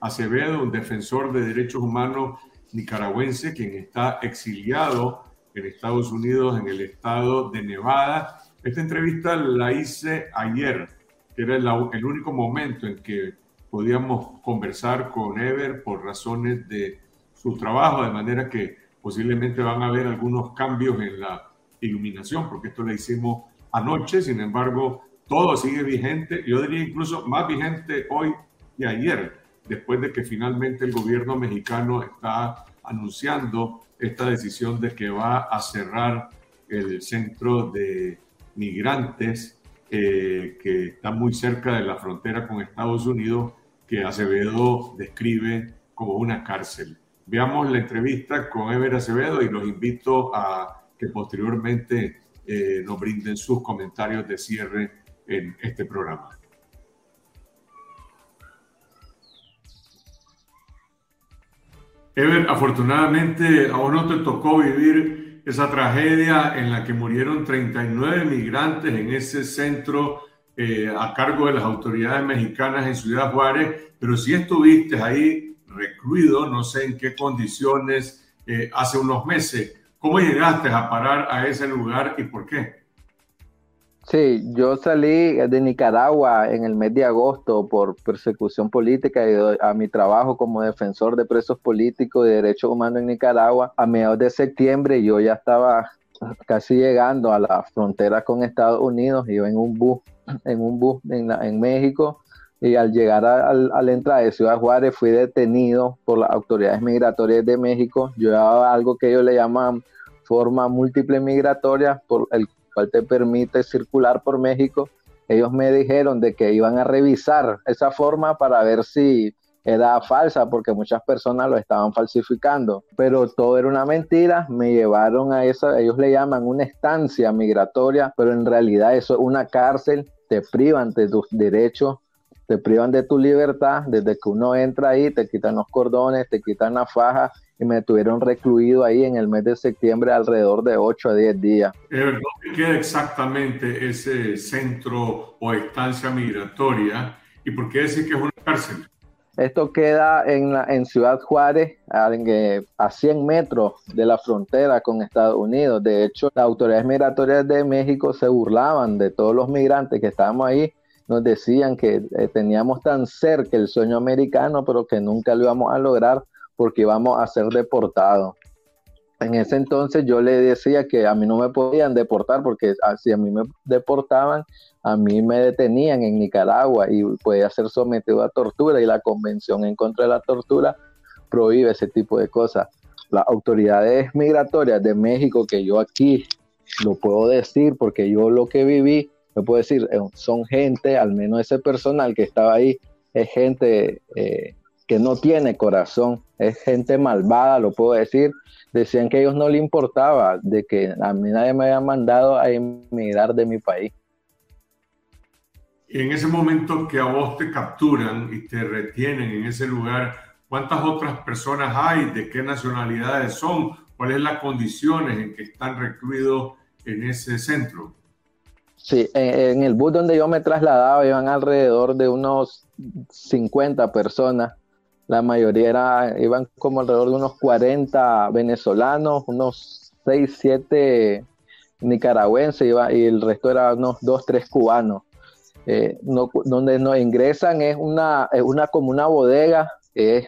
Acevedo, un defensor de derechos humanos nicaragüense, quien está exiliado en Estados Unidos, en el estado de Nevada. Esta entrevista la hice ayer, que era el único momento en que podíamos conversar con Ever por razones de su trabajo, de manera que posiblemente van a haber algunos cambios en la iluminación, porque esto lo hicimos anoche, sin embargo, todo sigue vigente, yo diría incluso más vigente hoy y ayer, después de que finalmente el gobierno mexicano está anunciando esta decisión de que va a cerrar el centro de migrantes eh, que está muy cerca de la frontera con Estados Unidos, que Acevedo describe como una cárcel. Veamos la entrevista con Ever Acevedo y los invito a que posteriormente eh, nos brinden sus comentarios de cierre en este programa. Ever, afortunadamente a vos no te tocó vivir esa tragedia en la que murieron 39 migrantes en ese centro eh, a cargo de las autoridades mexicanas en Ciudad Juárez, pero si estuviste ahí recluido, no sé en qué condiciones, eh, hace unos meses. ¿Cómo llegaste a parar a ese lugar y por qué? Sí, yo salí de Nicaragua en el mes de agosto por persecución política y a mi trabajo como defensor de presos políticos y derechos humanos en Nicaragua. A mediados de septiembre yo ya estaba casi llegando a la frontera con Estados Unidos, iba en un bus, en un bus en, en México y al llegar a, la entrada de Ciudad Juárez fui detenido por las autoridades migratorias de México. Llevaba algo que ellos le llaman forma múltiple migratoria, por el cual te permite circular por México. Ellos me dijeron de que iban a revisar esa forma para ver si era falsa, porque muchas personas lo estaban falsificando. Pero todo era una mentira. Me llevaron a esa, ellos le llaman una estancia migratoria, pero en realidad eso es una cárcel. Te privan de tus derechos te privan de tu libertad, desde que uno entra ahí, te quitan los cordones, te quitan la faja y me tuvieron recluido ahí en el mes de septiembre alrededor de 8 a 10 días. ¿Dónde queda exactamente ese centro o estancia migratoria y por qué decir que es una cárcel? Esto queda en, en Ciudad Juárez, a 100 metros de la frontera con Estados Unidos. De hecho, las autoridades migratorias de México se burlaban de todos los migrantes que estábamos ahí nos decían que eh, teníamos tan cerca el sueño americano, pero que nunca lo íbamos a lograr porque íbamos a ser deportados. En ese entonces yo le decía que a mí no me podían deportar porque ah, si a mí me deportaban, a mí me detenían en Nicaragua y podía ser sometido a tortura y la Convención en contra de la tortura prohíbe ese tipo de cosas. Las autoridades migratorias de México, que yo aquí lo puedo decir porque yo lo que viví, puedo decir, eh, son gente, al menos ese personal que estaba ahí, es gente eh, que no tiene corazón, es gente malvada, lo puedo decir. Decían que a ellos no le importaba de que a mí nadie me había mandado a emigrar de mi país. En ese momento que a vos te capturan y te retienen en ese lugar, ¿cuántas otras personas hay? ¿De qué nacionalidades son? ¿Cuáles son las condiciones en que están recluidos en ese centro? Sí, en, el bus donde yo me trasladaba iban alrededor de unos 50 personas. La mayoría era, iban como alrededor de unos 40 venezolanos, unos 6, 7 nicaragüenses y el resto era unos 2, 3 cubanos. Eh, donde nos ingresan es una, es una como una bodega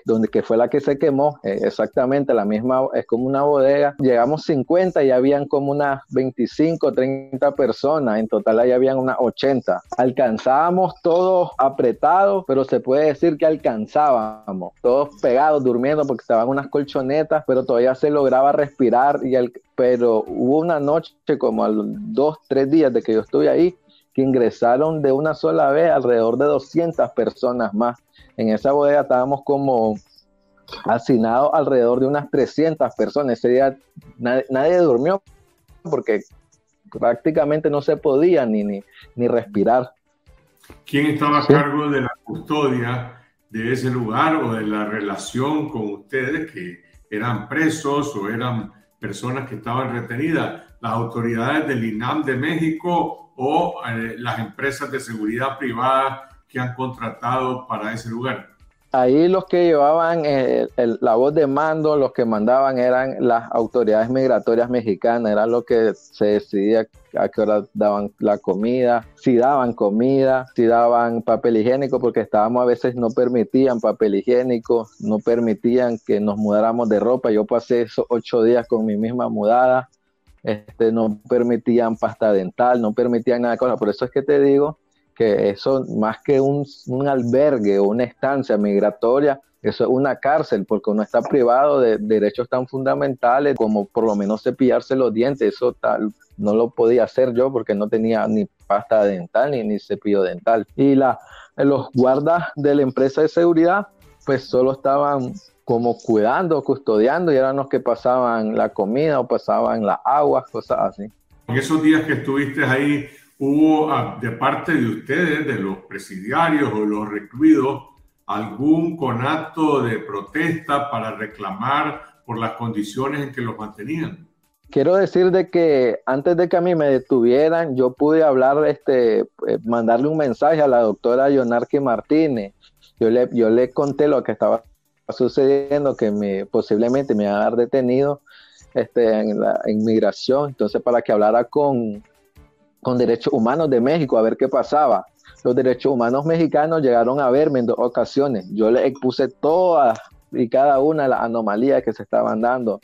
donde que fue la que se quemó, eh, exactamente la misma, es como una bodega. Llegamos 50 y habían como unas 25, 30 personas, en total ahí habían unas 80. Alcanzábamos todos apretados, pero se puede decir que alcanzábamos, todos pegados, durmiendo porque estaban unas colchonetas, pero todavía se lograba respirar y el, pero hubo una noche como a dos, tres días de que yo estuve ahí, que ingresaron de una sola vez alrededor de 200 personas más en esa bodega estábamos como hacinados alrededor de unas 300 personas. Ese día nadie, durmió porque prácticamente no se podía ni, ni, respirar. ¿Quién estaba a cargo de la custodia de ese lugar o de la relación con ustedes que eran presos o eran personas que estaban retenidas? ¿Las autoridades del INAM de México o eh, las empresas de seguridad privada que han contratado para ese lugar? Ahí los que llevaban eh, la voz de mando, los que mandaban eran las autoridades migratorias mexicanas, era lo que se decidía a qué hora daban la comida, si daban comida, si daban papel higiénico, porque estábamos a veces no permitían papel higiénico, no permitían que nos mudáramos de ropa. Yo pasé esos ocho días con mi misma mudada, este, no permitían pasta dental, no permitían nada. Por eso es que te digo que eso más que un, un albergue o una estancia migratoria, eso es una cárcel, porque uno está privado de derechos tan fundamentales como por lo menos cepillarse los dientes. Eso tal, no lo podía hacer yo porque no tenía ni pasta dental ni, ni cepillo dental. Y la, los guardas de la empresa de seguridad, pues solo estaban como cuidando, custodiando y eran los que pasaban la comida o pasaban las aguas, cosas así. En esos días que estuviste ahí, ¿Hubo de parte de ustedes, de los presidiarios o los recluidos, algún conato de protesta para reclamar por las condiciones en que los mantenían? Quiero decir de que antes de que a mí me detuvieran, yo pude hablar, este, eh, mandarle un mensaje a la doctora Yonarque Martínez. Yo le, yo le conté lo que estaba sucediendo, que me, posiblemente me iban a dar detenido este, en la inmigración, entonces para que hablara con, con derechos humanos de México a ver qué pasaba. Los derechos humanos mexicanos llegaron a verme en dos ocasiones. Yo le expuse todas y cada una de las anomalías que se estaban dando,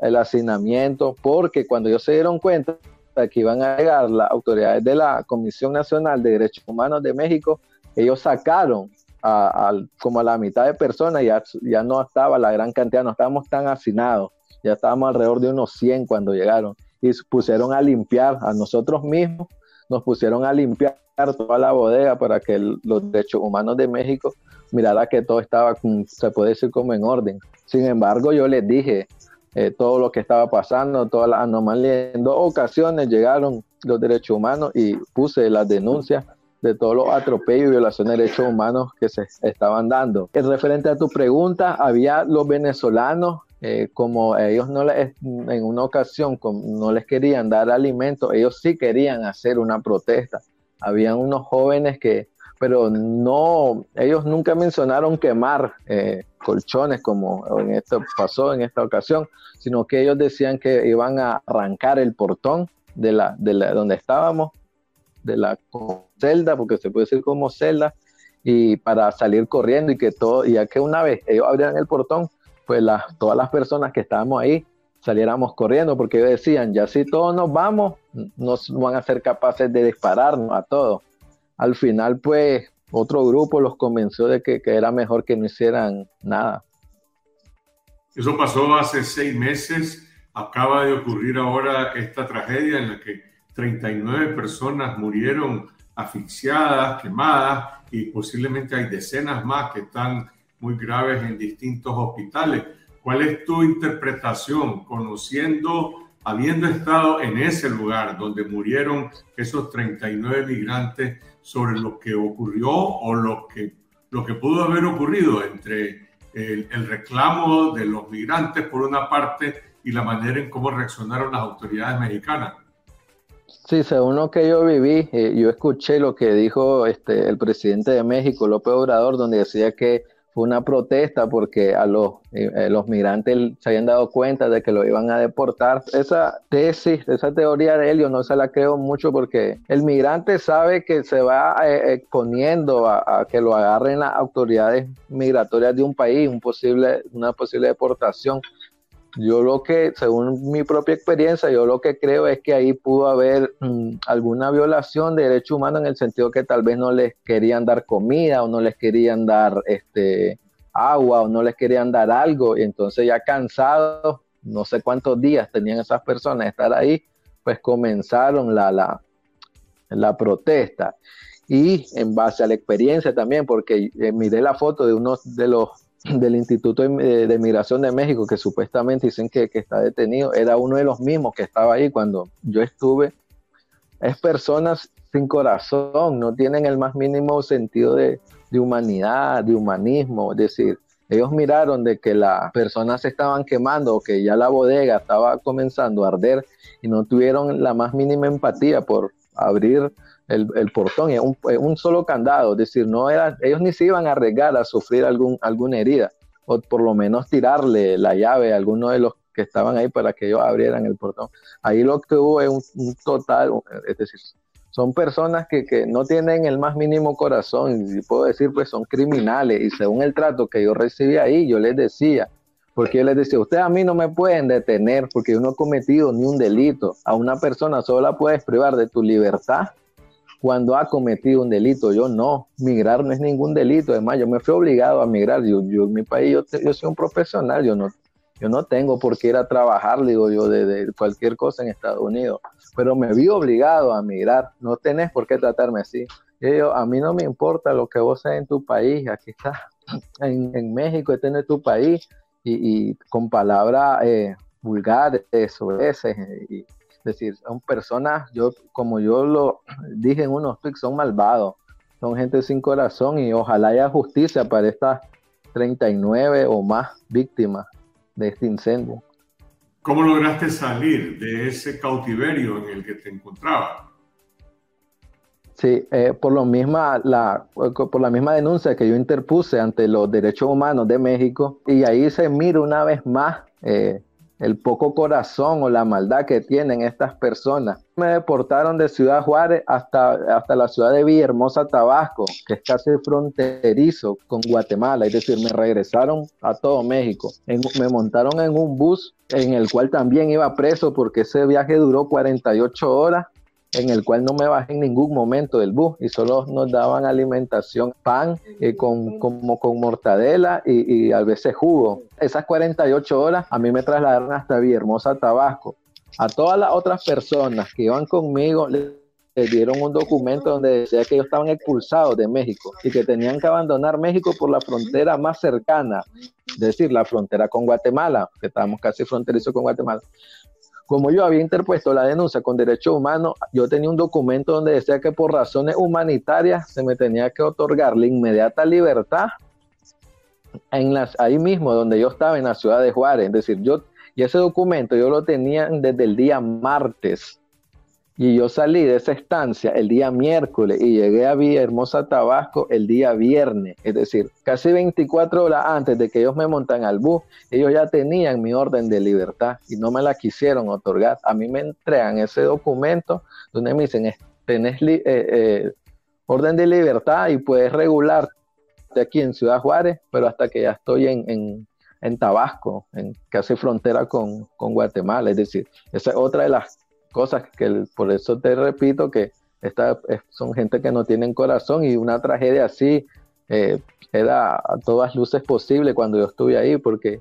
el hacinamiento, porque cuando ellos se dieron cuenta de que iban a llegar las autoridades de la Comisión Nacional de Derechos Humanos de México, ellos sacaron a, como a la mitad de personas, ya, ya no estaba la gran cantidad, no estábamos tan hacinados, ya estábamos alrededor de unos 100 cuando llegaron y pusieron a limpiar a nosotros mismos, nos pusieron a limpiar toda la bodega para que los derechos humanos de México mirara que todo estaba, se puede decir, como en orden. Sin embargo, yo les dije eh, todo lo que estaba pasando, todas las anomalías. En dos ocasiones llegaron los derechos humanos y puse las denuncias de todos los atropellos y violaciones de derechos humanos que se estaban dando. En referente a tu pregunta, había los venezolanos eh, como ellos no les, en una ocasión no les querían dar alimento, ellos sí querían hacer una protesta. Habían unos jóvenes que, pero no, ellos nunca mencionaron quemar eh, colchones como en esto pasó en esta ocasión, sino que ellos decían que iban a arrancar el portón de la, de donde estábamos, de la celda, porque se puede decir como celda, y para salir corriendo y que todo, ya que una vez ellos abrieran el portón, pues todas las personas que estábamos ahí saliéramos corriendo porque decían, ya si todos nos vamos, nos van a ser capaces de dispararnos a todos. Al final, pues, otro grupo los convenció de que, que era mejor que no hicieran nada. Eso pasó hace seis meses. Acaba de ocurrir ahora esta tragedia en la que 39 personas murieron asfixiadas, quemadas y posiblemente hay decenas más que están muy graves en distintos hospitales. ¿Cuál es tu interpretación, conociendo, habiendo estado en ese lugar donde murieron esos 39 migrantes, sobre lo que ocurrió o lo que, lo que pudo haber ocurrido entre el, el reclamo de los migrantes por una parte y la manera en cómo reaccionaron las autoridades mexicanas. Sí, según lo que yo viví, eh, yo escuché lo que dijo este, el presidente de México, López Obrador, donde decía que una protesta porque a los, eh, eh, los migrantes se habían dado cuenta de que lo iban a deportar. Esa tesis, esa teoría de yo no se la creo mucho porque el migrante sabe que se va exponiendo a, a, que lo agarren las autoridades migratorias de un país, un posible, una posible deportación. Yo lo que, según mi propia experiencia, yo lo que creo es que ahí pudo haber mm, alguna violación de derechos humanos en el sentido que tal vez no les querían dar comida o no les querían dar este agua o no les querían dar algo y entonces ya cansados, no sé cuántos días tenían esas personas de estar ahí, pues comenzaron la, la, la protesta. Y en base a la experiencia también, porque eh, miré la foto de uno de los del Instituto de, Migración de México, que supuestamente dicen que, está detenido, era uno de los mismos que estaba ahí cuando yo estuve. Es personas sin corazón, no tienen el más mínimo sentido de, humanidad, de humanismo. Es decir, ellos miraron de que las personas se estaban quemando o que ya la bodega estaba comenzando a arder y no tuvieron la más mínima empatía por abrir el, portón, es un, un, solo candado, es decir, no era, ellos ni se iban a arriesgar a sufrir algún, alguna herida, o por lo menos tirarle la llave a alguno de los que estaban ahí para que ellos abrieran el portón. Ahí lo que hubo es un, total, es decir, son personas que, que, no tienen el más mínimo corazón, y puedo decir, pues son criminales, y según el trato que yo recibí ahí, yo les decía, porque yo les decía, ustedes a mí no me pueden detener porque yo no he cometido ni un delito. A una persona solo la puedes privar de tu libertad cuando ha cometido un delito. Yo no, migrar no es ningún delito. Además, yo me fui obligado a migrar. Yo, yo en mi país, yo, yo soy un profesional, yo no, yo no tengo por qué ir a trabajar, digo yo, de, cualquier cosa en Estados Unidos. Pero me vi obligado a migrar. No tenés por qué tratarme así. Yo, a mí no me importa lo que vos seas en tu país. Aquí está, en, en México, este no es tu país. Y, con palabras eh, vulgares, sobre ese, y, decir, son personas, yo, como yo lo dije en unos tweets, son malvados, son gente sin corazón y ojalá haya justicia para estas 39 o más víctimas de este incendio. ¿Cómo lograste salir de ese cautiverio en el que te encontrabas? Sí, eh, por, lo misma, la, por la misma denuncia que yo interpuse ante los derechos humanos de México, y ahí se mira una vez más eh, el poco corazón o la maldad que tienen estas personas. Me deportaron de Ciudad Juárez hasta, hasta la ciudad de Villahermosa, Tabasco, que es casi fronterizo con Guatemala, es decir, me regresaron a todo México. me montaron en un bus en el cual también iba preso porque ese viaje duró 48 horas en el cual no me bajé en ningún momento del bus y solo nos daban alimentación, pan eh, con, como con mortadela y, a veces jugo. Esas 48 horas a mí me trasladaron hasta Villahermosa, Tabasco. A todas las otras personas que iban conmigo les dieron un documento donde decía que ellos estaban expulsados de México y que tenían que abandonar México por la frontera más cercana, es decir, la frontera con Guatemala, que estábamos casi fronterizos con Guatemala como yo había interpuesto la denuncia con derechos humanos, yo tenía un documento donde decía que por razones humanitarias se me tenía que otorgar la inmediata libertad en las, ahí mismo donde yo estaba en la ciudad de Juárez. Es decir, yo, y ese documento yo lo tenía desde el día martes y yo salí de esa estancia el día miércoles y llegué a Villahermosa, Tabasco el día viernes. Es decir, casi 24 horas antes de que ellos me montan al bus, ellos ya tenían mi orden de libertad y no me la quisieron otorgar. A mí me entregan ese documento donde me dicen, tenés eh, eh, orden de libertad y puedes regular aquí en Ciudad Juárez, pero hasta que ya estoy en, en, Tabasco, en casi frontera con, con Guatemala. Es decir, esa es otra de las cosas que por eso te repito que esta, son gente que no tienen corazón y una tragedia así eh, era a todas luces posible cuando yo estuve ahí porque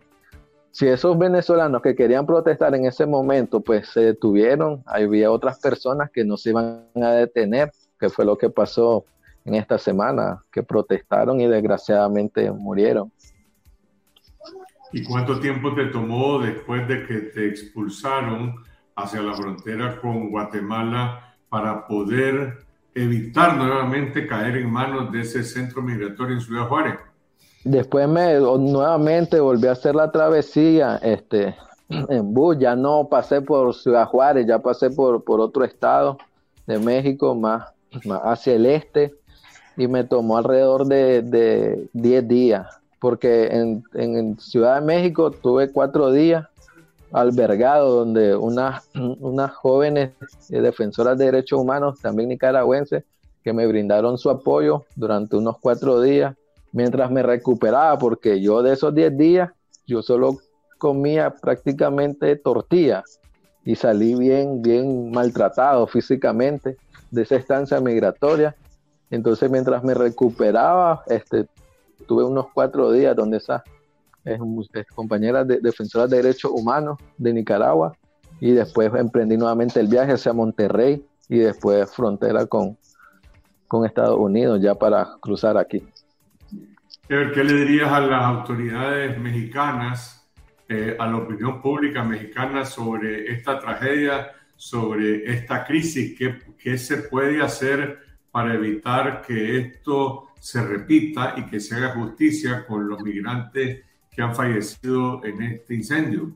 si esos venezolanos que querían protestar en ese momento pues se detuvieron, había otras personas que no se iban a detener, que fue lo que pasó en esta semana, que protestaron y desgraciadamente murieron. ¿Y cuánto tiempo te tomó después de que te expulsaron hacia la frontera con Guatemala para poder evitar nuevamente caer en manos de ese centro migratorio en Ciudad Juárez. Después me nuevamente volví a hacer la travesía este, en bus, ya no pasé por Ciudad Juárez, ya pasé por, por otro estado de México, más, más hacia el este, y me tomó alrededor de, de 10 días, porque en, en, Ciudad de México tuve cuatro días albergado, donde unas, unas jóvenes defensoras de derechos humanos, también nicaragüenses, que me brindaron su apoyo durante unos cuatro días, mientras me recuperaba, porque yo de esos 10 días, yo solo comía prácticamente tortillas y salí bien, bien maltratado físicamente de esa estancia migratoria. Entonces, mientras me recuperaba, este, tuve unos cuatro días donde esas compañeras de, defensoras de derechos humanos de Nicaragua y después emprendí nuevamente el viaje hacia Monterrey y después frontera con, con Estados Unidos ya para cruzar aquí. ¿Qué le dirías a las autoridades mexicanas eh, a la opinión pública mexicana sobre esta tragedia, sobre esta crisis, qué, qué se puede hacer para evitar que esto se repita y que se haga justicia con los migrantes que han fallecido en este incendio.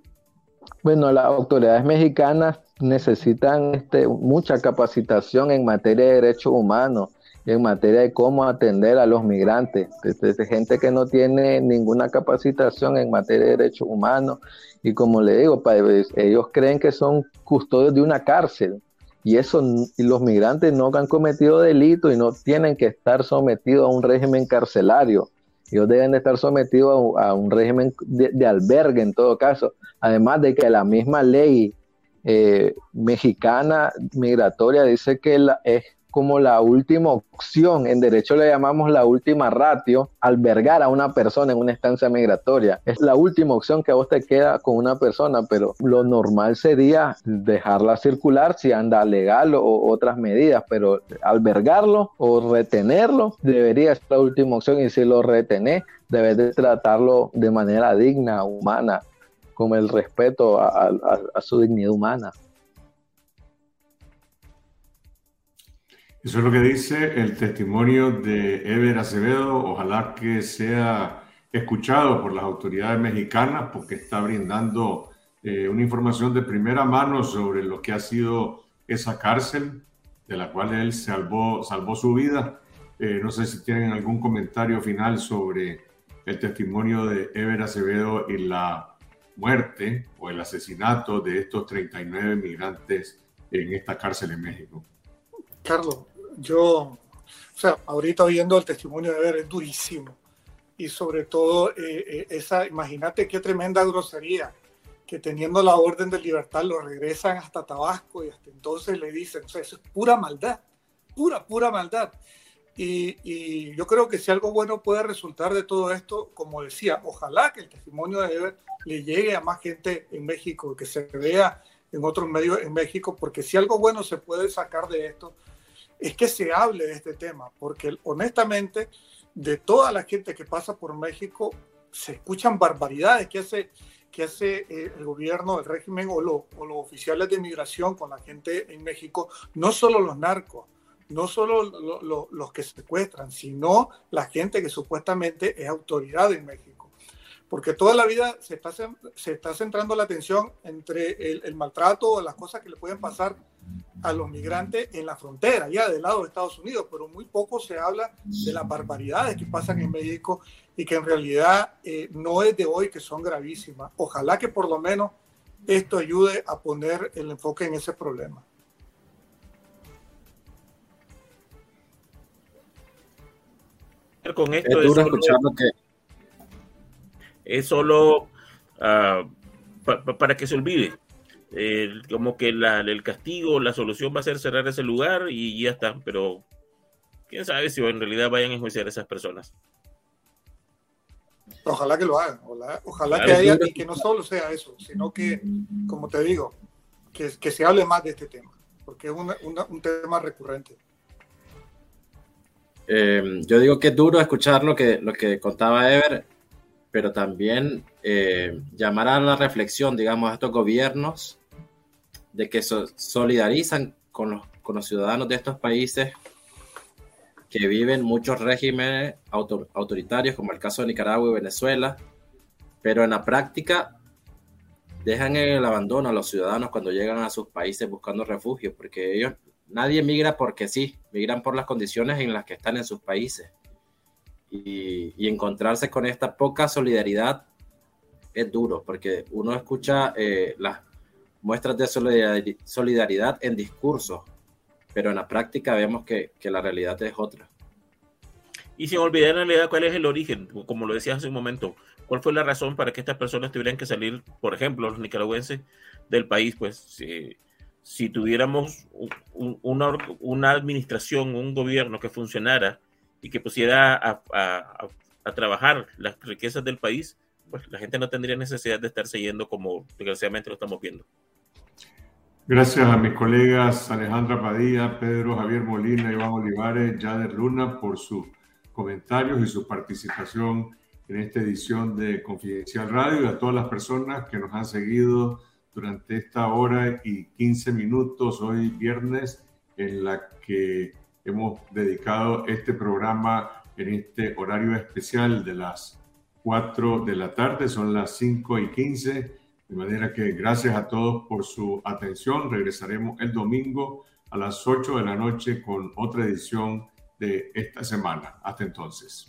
Bueno, las autoridades mexicanas necesitan este, mucha capacitación en materia de derechos humanos en materia de cómo atender a los migrantes, desde gente que no tiene ninguna capacitación en materia de derechos humanos y como le digo, pues, ellos creen que son custodios de una cárcel y eso los migrantes no han cometido delito y no tienen que estar sometidos a un régimen carcelario. Ellos deben de estar sometidos a, un régimen de, albergue en todo caso. Además de que la misma ley eh, mexicana migratoria dice que la, es como la última opción, en derecho le llamamos la última ratio, albergar a una persona en una estancia migratoria. Es la última opción que a vos te queda con una persona, pero lo normal sería dejarla circular si anda legal o otras medidas, pero albergarlo o retenerlo debería ser la última opción y si lo retenés, debes de tratarlo de manera digna, humana, con el respeto a su dignidad humana. Eso es lo que dice el testimonio de Ever Acevedo. Ojalá que sea escuchado por las autoridades mexicanas porque está brindando eh, una información de primera mano sobre lo que ha sido esa cárcel de la cual él salvó, salvó su vida. Eh, no sé si tienen algún comentario final sobre el testimonio de Ever Acevedo y la muerte o el asesinato de estos 39 migrantes en esta cárcel en México. Carlos, yo, o sea, ahorita oyendo el testimonio de Ver es durísimo. Y sobre todo, eh, eh, esa, imagínate qué tremenda grosería, que teniendo la orden de libertad lo regresan hasta Tabasco y hasta entonces le dicen, o sea, eso es pura maldad, pura, pura maldad. Y, y, yo creo que si algo bueno puede resultar de todo esto, como decía, ojalá que el testimonio de Ever le llegue a más gente en México, que se vea en otros medios en México, porque si algo bueno se puede sacar de esto, es que se hable de este tema, porque honestamente, de toda la gente que pasa por México, se escuchan barbaridades que hace, que hace eh, el gobierno, el régimen o, los oficiales de migración con la gente en México, no solo los narcos, no solo los que secuestran, sino la gente que supuestamente es autoridad en México. Porque toda la vida se está, se está centrando la atención entre el, el maltrato o las cosas que le pueden pasar a los migrantes en la frontera, ya del lado de Estados Unidos, pero muy poco se habla de las barbaridades que pasan en México y que en realidad eh, no es de hoy, que son gravísimas. Ojalá que por lo menos esto ayude a poner el enfoque en ese problema. Con esto es, solo, que... es solo ah, para que se olvide como que el castigo, la solución va a ser cerrar ese lugar y ya está, pero quién sabe si en realidad vayan a enjuiciar a esas personas. Ojalá que lo hagan, ojalá, que haya y que no solo sea eso, sino que, como te digo, que, que se hable más de este tema, porque es un tema recurrente. Eh, yo digo que es duro escuchar lo que, lo que contaba Ever, pero también eh, llamar a la reflexión, digamos, a estos gobiernos de que se solidarizan con los, con los ciudadanos de estos países que viven muchos regímenes autoritarios, como el caso de Nicaragua y Venezuela, pero en la práctica dejan el abandono a los ciudadanos cuando llegan a sus países buscando refugio, porque ellos, nadie migra porque sí, migran por las condiciones en las que están en sus países. Y, encontrarse con esta poca solidaridad es duro, porque uno escucha eh, las muestras de solidaridad en discursos, pero en la práctica vemos que, que la realidad es otra. Y sin olvidar en realidad cuál es el origen, como lo decías hace un momento, cuál fue la razón para que estas personas tuvieran que salir, por ejemplo, los nicaragüenses del país, pues si, si tuviéramos una, una, administración, un gobierno que funcionara y que pusiera a, a, a, trabajar las riquezas del país, pues la gente no tendría necesidad de estarse yendo como desgraciadamente lo estamos viendo. Gracias a mis colegas Alejandra Padilla, Pedro Javier Molina, Iván Olivares, Yader Luna por su comentarios y su participación en esta edición de Confidencial Radio y a todas las personas que nos han seguido durante esta hora y 15 minutos hoy viernes en la que hemos dedicado este programa en este horario especial de las 4 de la tarde, son las 5 y 15, de manera que gracias a todos por su atención. Regresaremos el domingo a las 8 de la noche con otra edición de esta semana. Hasta entonces.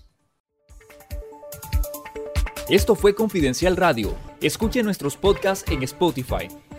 Esto fue Confidencial Radio. Escuche nuestros podcasts en Spotify